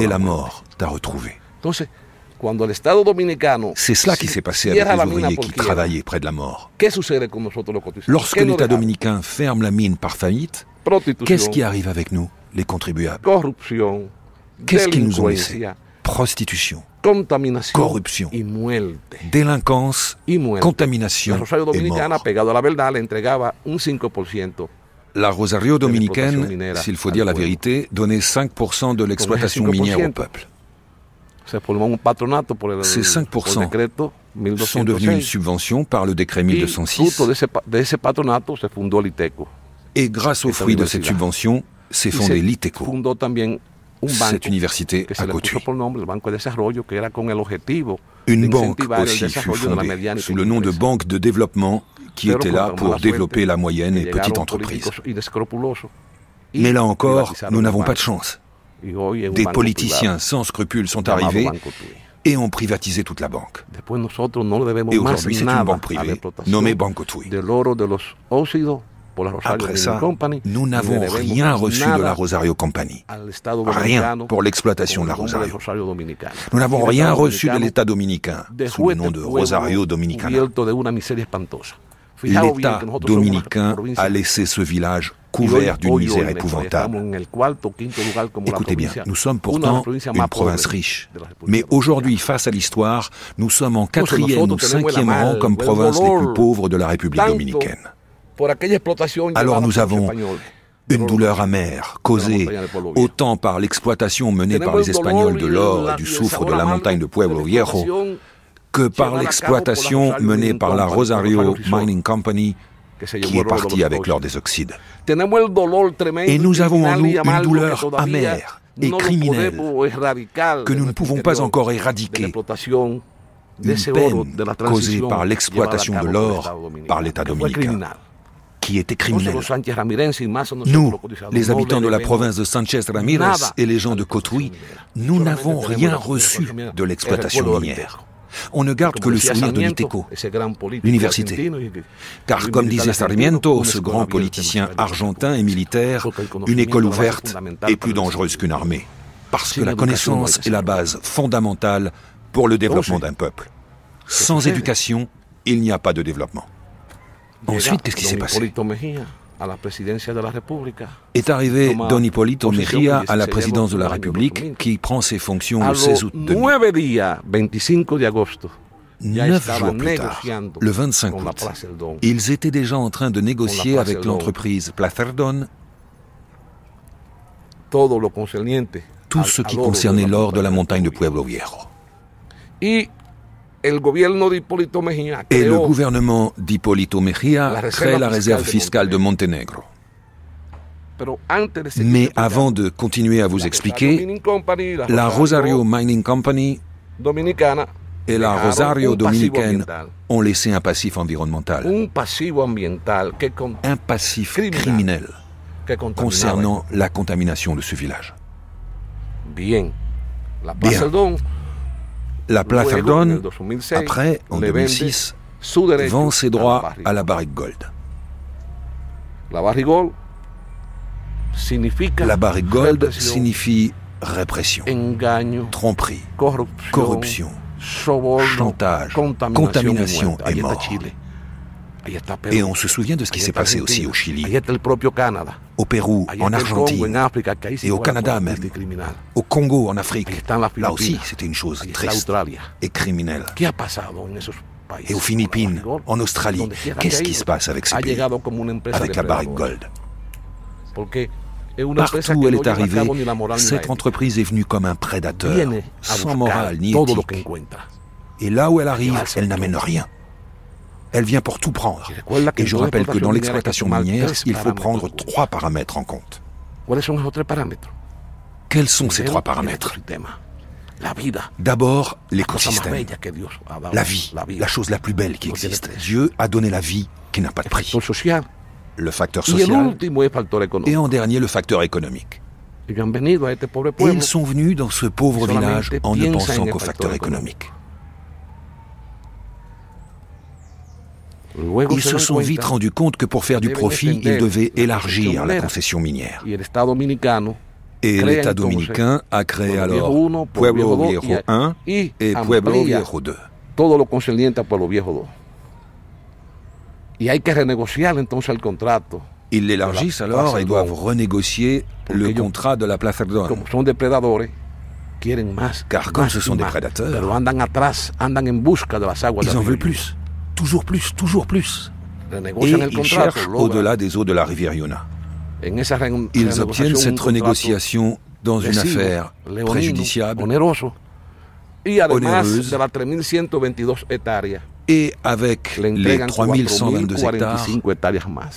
et la mort t'a retrouvé. C'est cela qui s'est passé avec les ouvriers qui travaillaient près de la mort. Lorsque l'État dominicain ferme la mine par faillite, qu'est-ce qui arrive avec nous, les contribuables? Qu'est-ce qu'ils nous ont laissé? Prostitution, corruption, délinquance, contamination et mort. La Rosario dominicaine, s'il faut dire la vérité, donnait 5% de l'exploitation minière au peuple. Ces 5% sont devenus une subvention par le décret 1206. Et grâce aux fruits de cette subvention, s'est fondé l'ITECO, cette université à Cotuí. Une banque aussi fut fondée sous le nom de Banque de développement qui était là pour développer la moyenne et petite entreprise. Mais là encore, nous n'avons pas de chance. Des politiciens sans scrupules sont arrivés et ont privatisé toute la banque. Et aujourd'hui, c'est une banque privée nommée Banco Tui. Après ça, nous n'avons rien reçu de la Rosario Company. Rien pour l'exploitation de la Rosario. Nous n'avons rien reçu de l'État dominicain sous le nom de Rosario Dominicana. L'État dominicain a laissé ce village couvert d'une misère épouvantable. Écoutez bien, nous sommes pourtant une province riche. Mais aujourd'hui, face à l'histoire, nous sommes en quatrième ou cinquième rang comme province les plus pauvres de la République dominicaine. Alors nous avons une douleur amère, causée autant par l'exploitation menée par les Espagnols de l'or et du soufre de la montagne de Pueblo Viejo, que par l'exploitation menée par la Rosario Mining Company, qui est partie avec l'or des oxydes. Et nous avons en nous une douleur amère et criminelle que nous ne pouvons pas encore éradiquer. Une peine causée par l'exploitation de l'or par l'État dominicain qui était criminel. Nous, les habitants de la province de Sanchez Ramirez et les gens de Cotuí, nous n'avons rien reçu de l'exploitation minière. On ne garde que le souvenir de l'ITECO, l'université. Car comme disait Sarmiento, ce grand politicien argentin et militaire, une école ouverte est plus dangereuse qu'une armée. Parce que la connaissance est la base fondamentale pour le développement d'un peuple. Sans éducation, il n'y a pas de développement. Ensuite, qu'est-ce qui s'est passé? Est arrivé Don Hipólito Mejía à la présidence de la République, qui prend ses fonctions le 16 août 2000. Neuf jours plus tard, le 25 août, ils étaient déjà en train de négocier avec l'entreprise Placerdon tout ce qui concernait l'or de la montagne de Pueblo Viejo. Et le gouvernement d'Hipólito Mejía crée la réserve fiscale de Monténégro. Mais avant de continuer à vous expliquer, la Rosario Mining Company et la Rosario dominicaine ont laissé un passif environnemental, un passif criminel concernant la contamination de ce village. Bien. La Placerdon, après, en 2006, vend ses droits à la Barrick Gold. La Barrick Gold signifie répression, tromperie, corruption, chantage, contamination et mort. Et on se souvient de ce qui s'est passé aussi au Chili, au Pérou, en Argentine, et au Canada même, au Congo, en Afrique. Là aussi, c'était une chose triste et criminelle. Et aux Philippines, en Australie, qu'est-ce qui se passe avec ces pays? Avec la Barrick Gold. Partout où elle est arrivée, cette entreprise est venue comme un prédateur, sans morale ni éthique. Et là où elle arrive, elle n'amène rien. Elle vient pour tout prendre. Et je rappelle que dans l'exploitation minière, il faut prendre trois paramètres en compte. Quels sont ces trois paramètres? D'abord, l'écosystème. La vie, la chose la plus belle qui existe. Dieu a donné la vie qui n'a pas de prix. Le facteur social. Et en dernier, le facteur économique. Et ils sont venus dans ce pauvre village en ne pensant qu'au facteur économique. Ils se sont vite rendus compte que pour faire du profit, ils devaient élargir la concession minière. Et l'État dominicain a créé alors Pueblo Viejo 1 et Pueblo Viejo 2. Todo lo concerniente a Pueblo Viejo 2. Y hay que renegociar entonces el contrato. Ils l'élargissent alors et doivent renégocier le contrat de la Plaza más. Car comme ce sont des prédateurs, ils en veulent plus. Toujours plus, toujours plus. Et ils cherchent au-delà des eaux de la rivière Yuna. Ils obtiennent cette renégociation dans une affaire préjudiciable, onéreuse, et avec les 3122 hectares,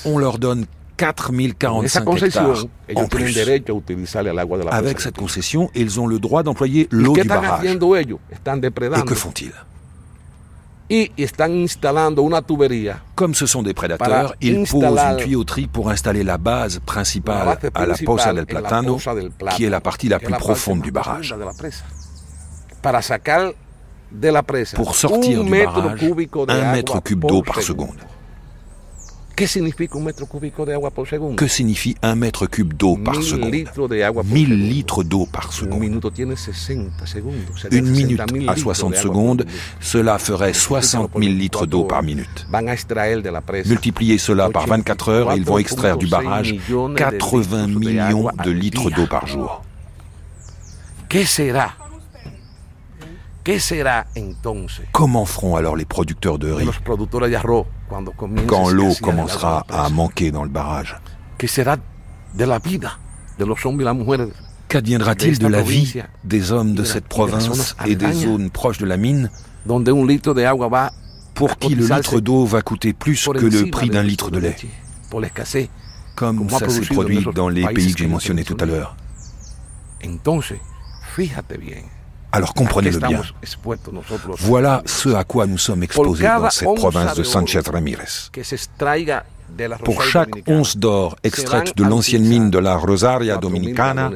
on leur donne 4045 hectares en plus. Avec cette concession, ils ont le droit d'employer l'eau du barrage. Et que font-ils? Y están instalando una tubería. Comme ce sont des prédateurs, ils posent une tuyauterie pour installer la base principale à la Poza del Platano, qui est la partie la plus profonde du barrage. Pour sortir du barrage un mètre cube d'eau par seconde. ¿Qué significa un metro cúbico de agua por segundo? Que signifie un mètre cube d'eau par seconde? 1000 litres d'eau par seconde. Une minute à 60 secondes, cela ferait 60 000 litres d'eau par minute. Multipliez cela par 24 heures et ils vont extraire du barrage 80 millions de litres d'eau par jour. ¿Qué sera Comment feront alors les producteurs de riz? Quand l'eau commencera à manquer dans le barrage. Qu'adviendra-t-il de la vie des hommes de cette province et des zones proches de la mine pour qui le litre d'eau va coûter plus que le prix d'un litre de lait? Comme ça s'est produit dans les pays que j'ai mentionnés tout à l'heure. Alors comprenez-le bien. Voilà ce à quoi nous sommes exposés dans cette province de Sanchez Ramírez. Pour chaque once d'or extraite de l'ancienne mine de la Rosaria Dominicana,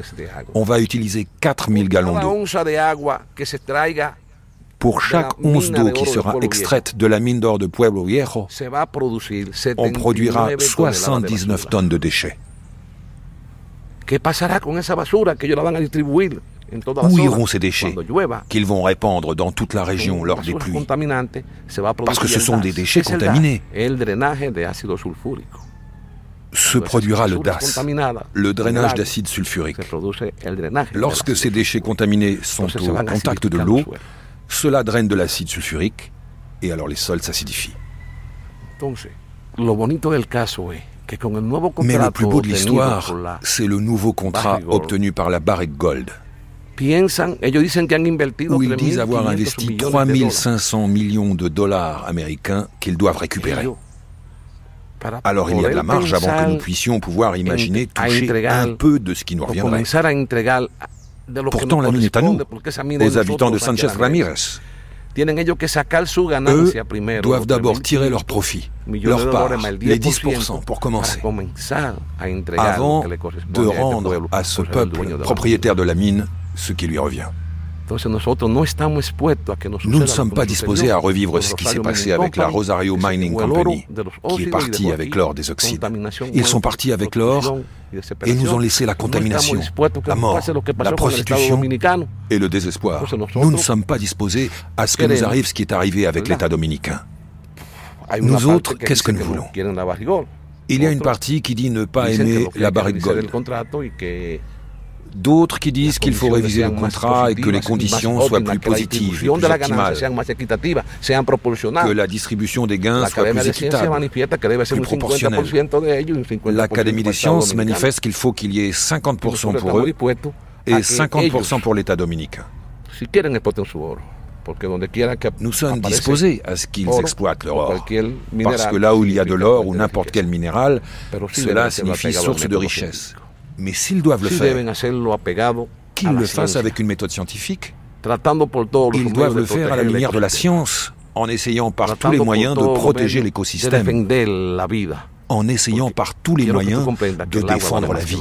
on va utiliser 4000 gallons d'eau. Pour chaque once d'eau qui sera extraite de la mine d'or de Pueblo Viejo, on produira 79 tonnes de déchets. ¿Qué pasará con esa basura que ellos la van a distribuir? Où iront ces déchets qu'ils vont répandre dans toute la région lors des pluies Parce que ce sont des déchets contaminés. Se produira le DAS, le drainage d'acide sulfurique. Lorsque ces déchets contaminés sont au contact de l'eau, cela draine de l'acide sulfurique et alors les sols s'acidifient. Mais le plus beau de l'histoire, c'est le nouveau contrat obtenu par la Barrick Gold où ils disent avoir investi 3500 millions de dollars américains qu'ils doivent récupérer. Alors il y a de la marge avant que nous puissions pouvoir imaginer toucher un peu de ce qui nous reviendrait. Pourtant, la mine est à nous, aux habitants de Sanchez Ramirez. Eux doivent d'abord tirer leur profit, leur part, les 10% pour commencer, avant de rendre à ce peuple propriétaire de la mine ce qui lui revient. Nous ne sommes pas disposés à revivre ce qui s'est passé avec la Rosario Mining Company, qui est partie avec l'or des oxydes. Ils sont partis avec l'or et nous ont laissé la contamination, la mort, la prostitution et le désespoir. Nous ne sommes pas disposés à ce que nous arrive ce qui est arrivé avec l'État dominicain. Nous autres, qu'est-ce que nous voulons? Il y a une partie qui dit ne pas aimer la barrique gold D'autres qui disent qu'il faut réviser le contrat et que les conditions soient plus positives et plus optimales, que la distribution des gains soit plus équitable, plus proportionnelle. L'Académie des sciences manifeste qu'il faut qu'il y ait 50% pour eux et 50% pour l'État dominicain. Nous sommes disposés à ce qu'ils exploitent leur or, parce que là où il y a de l'or ou n'importe quel minéral, cela signifie source de richesse. Mais s'ils doivent le faire, qu'ils le fassent avec une méthode scientifique. Ils doivent le faire à la lumière de la science, en essayant par tous les moyens de protéger l'écosystème, en essayant par tous les moyens de défendre la vie.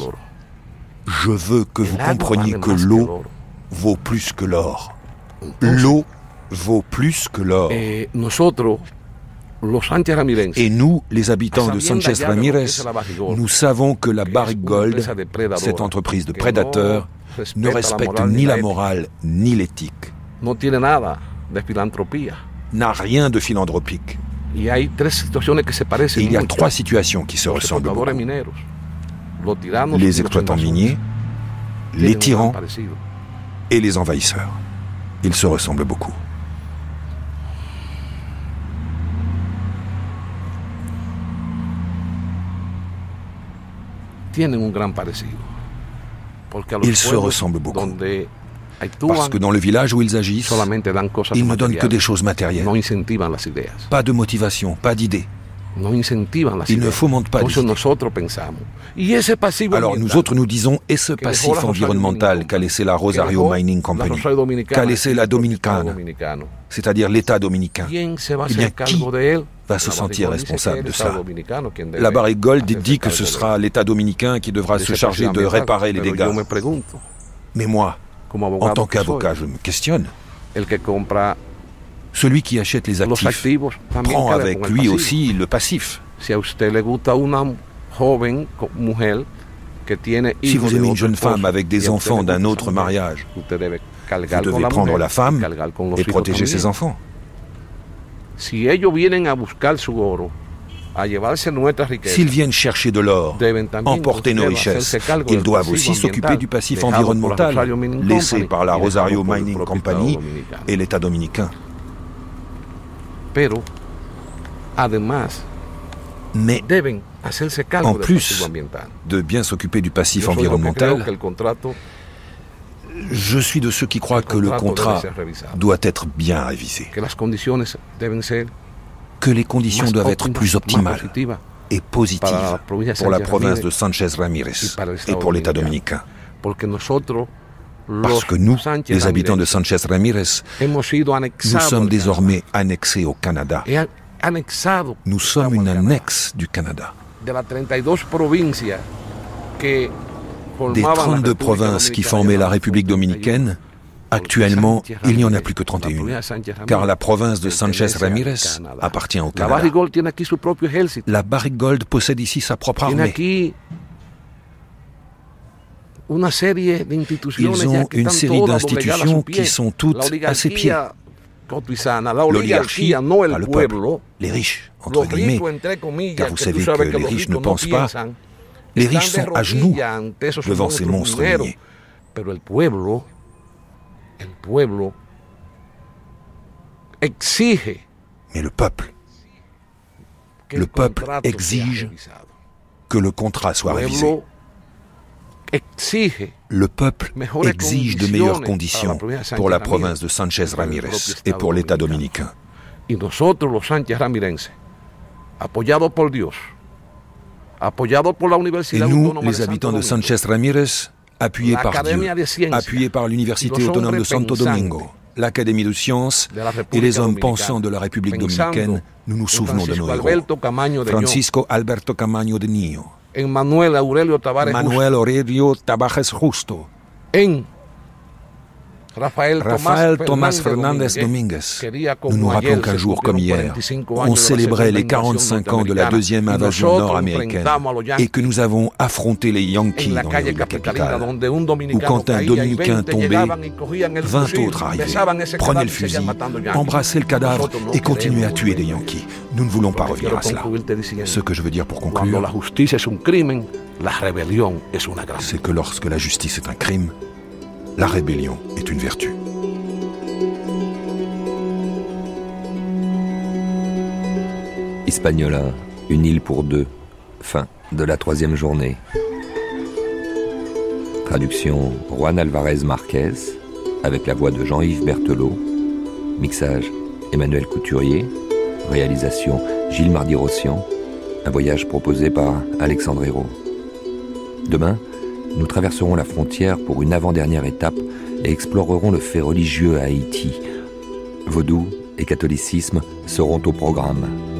Je veux que vous compreniez que l'eau vaut plus que l'or. L'eau vaut plus que l'or. Et nous, les habitants de Sanchez Ramirez, nous savons que la Barrick Gold, cette entreprise de prédateurs, ne respecte ni la morale ni l'éthique. N'a rien de philanthropique. il y a trois situations qui se ressemblent. Les exploitants miniers, les tyrans et les envahisseurs. Ils se ressemblent beaucoup. Ils se ressemblent beaucoup. Parce que dans le village où ils agissent, ils ne donnent que des choses matérielles. Pas de motivation, pas d'idées. Ils ne fomentent pas Alors nous autres nous disons, et ce passif environnemental qu'a laissé la Rosario Mining Company, qu'a laissé la Dominicana, c'est-à-dire l'État dominicain, eh bien qui va se sentir responsable de cela La Barrick Gold dit que ce sera l'État dominicain qui devra se charger de réparer les dégâts. Mais moi, en tant qu'avocat, je me questionne. Celui qui achète les actifs prend avec lui aussi le passif. Si vous aimez une jeune femme avec des enfants d'un autre mariage, vous devez prendre la femme et protéger ses enfants. S'ils viennent chercher de l'or, emporter nos richesses, ils doivent aussi s'occuper du passif environnemental laissé par la Rosario Mining Company et l'État dominicain. Mais en plus de bien s'occuper du passif environnemental, je suis de ceux qui croient que le contrat doit être bien révisé, que les conditions doivent être plus optimales et positives pour la province de Sanchez Ramirez et pour l'État dominicain. Parce que nous, les habitants de Sanchez Ramirez, nous sommes désormais annexés au Canada. Nous sommes une annexe du Canada. Des 32 provinces qui formaient la République dominicaine, Actuellement, il n'y en a plus que 31, car la province de Sanchez Ramirez appartient au Canada. La Barrick Gold possède ici sa propre armée. Ils ont une série d'institutions qui sont toutes à ses pieds. L'oligarchie, pas le peuple, les riches, entre guillemets, car vous savez que les riches ne pensent pas. Les riches sont à genoux devant ces monstres miniers. Mais le peuple, le peuple exige que le contrat soit révisé. Le peuple exige de meilleures conditions pour la province de Sanchez Ramirez et pour l'État dominicain. Et nous, les habitants de Sanchez Ramirez, appuyés par Dieu, appuyés par l'Université autonome de Santo Domingo, l'Académie de sciences et les hommes pensants de la République dominicaine, nous nous souvenons de nos héros. Francisco Alberto Camaño de Nio, Manuel Aurelio Tavares Manuel Aurelio Tavares Justo. Rafael, Tomás Fernández Domínguez. Nous nous rappelons qu'un jour comme hier, on célébrait les 45 ans de la deuxième invasion nord-américaine et que nous avons affronté les Yankees dans la capitale, où quand un Dominicain tombait, 20 autres arrivaient, prenaient le fusil, embrassaient le cadavre et continuaient à tuer des Yankees. Nous ne voulons pas revenir à cela. Ce que je veux dire pour conclure, c'est que lorsque la justice est un crime, la rébellion est une vertu. Hispaniola, une île pour deux. Fin de la troisième journée. Traduction Juan Alvarez Marquez, avec la voix de Jean-Yves Berthelot. Mixage Emmanuel Couturier. Réalisation Gilles Mardi-Rossian. Un voyage proposé par Alexandre. Demain, nous traverserons la frontière pour une avant-dernière étape et explorerons le fait religieux à Haïti. Vaudou et catholicisme seront au programme.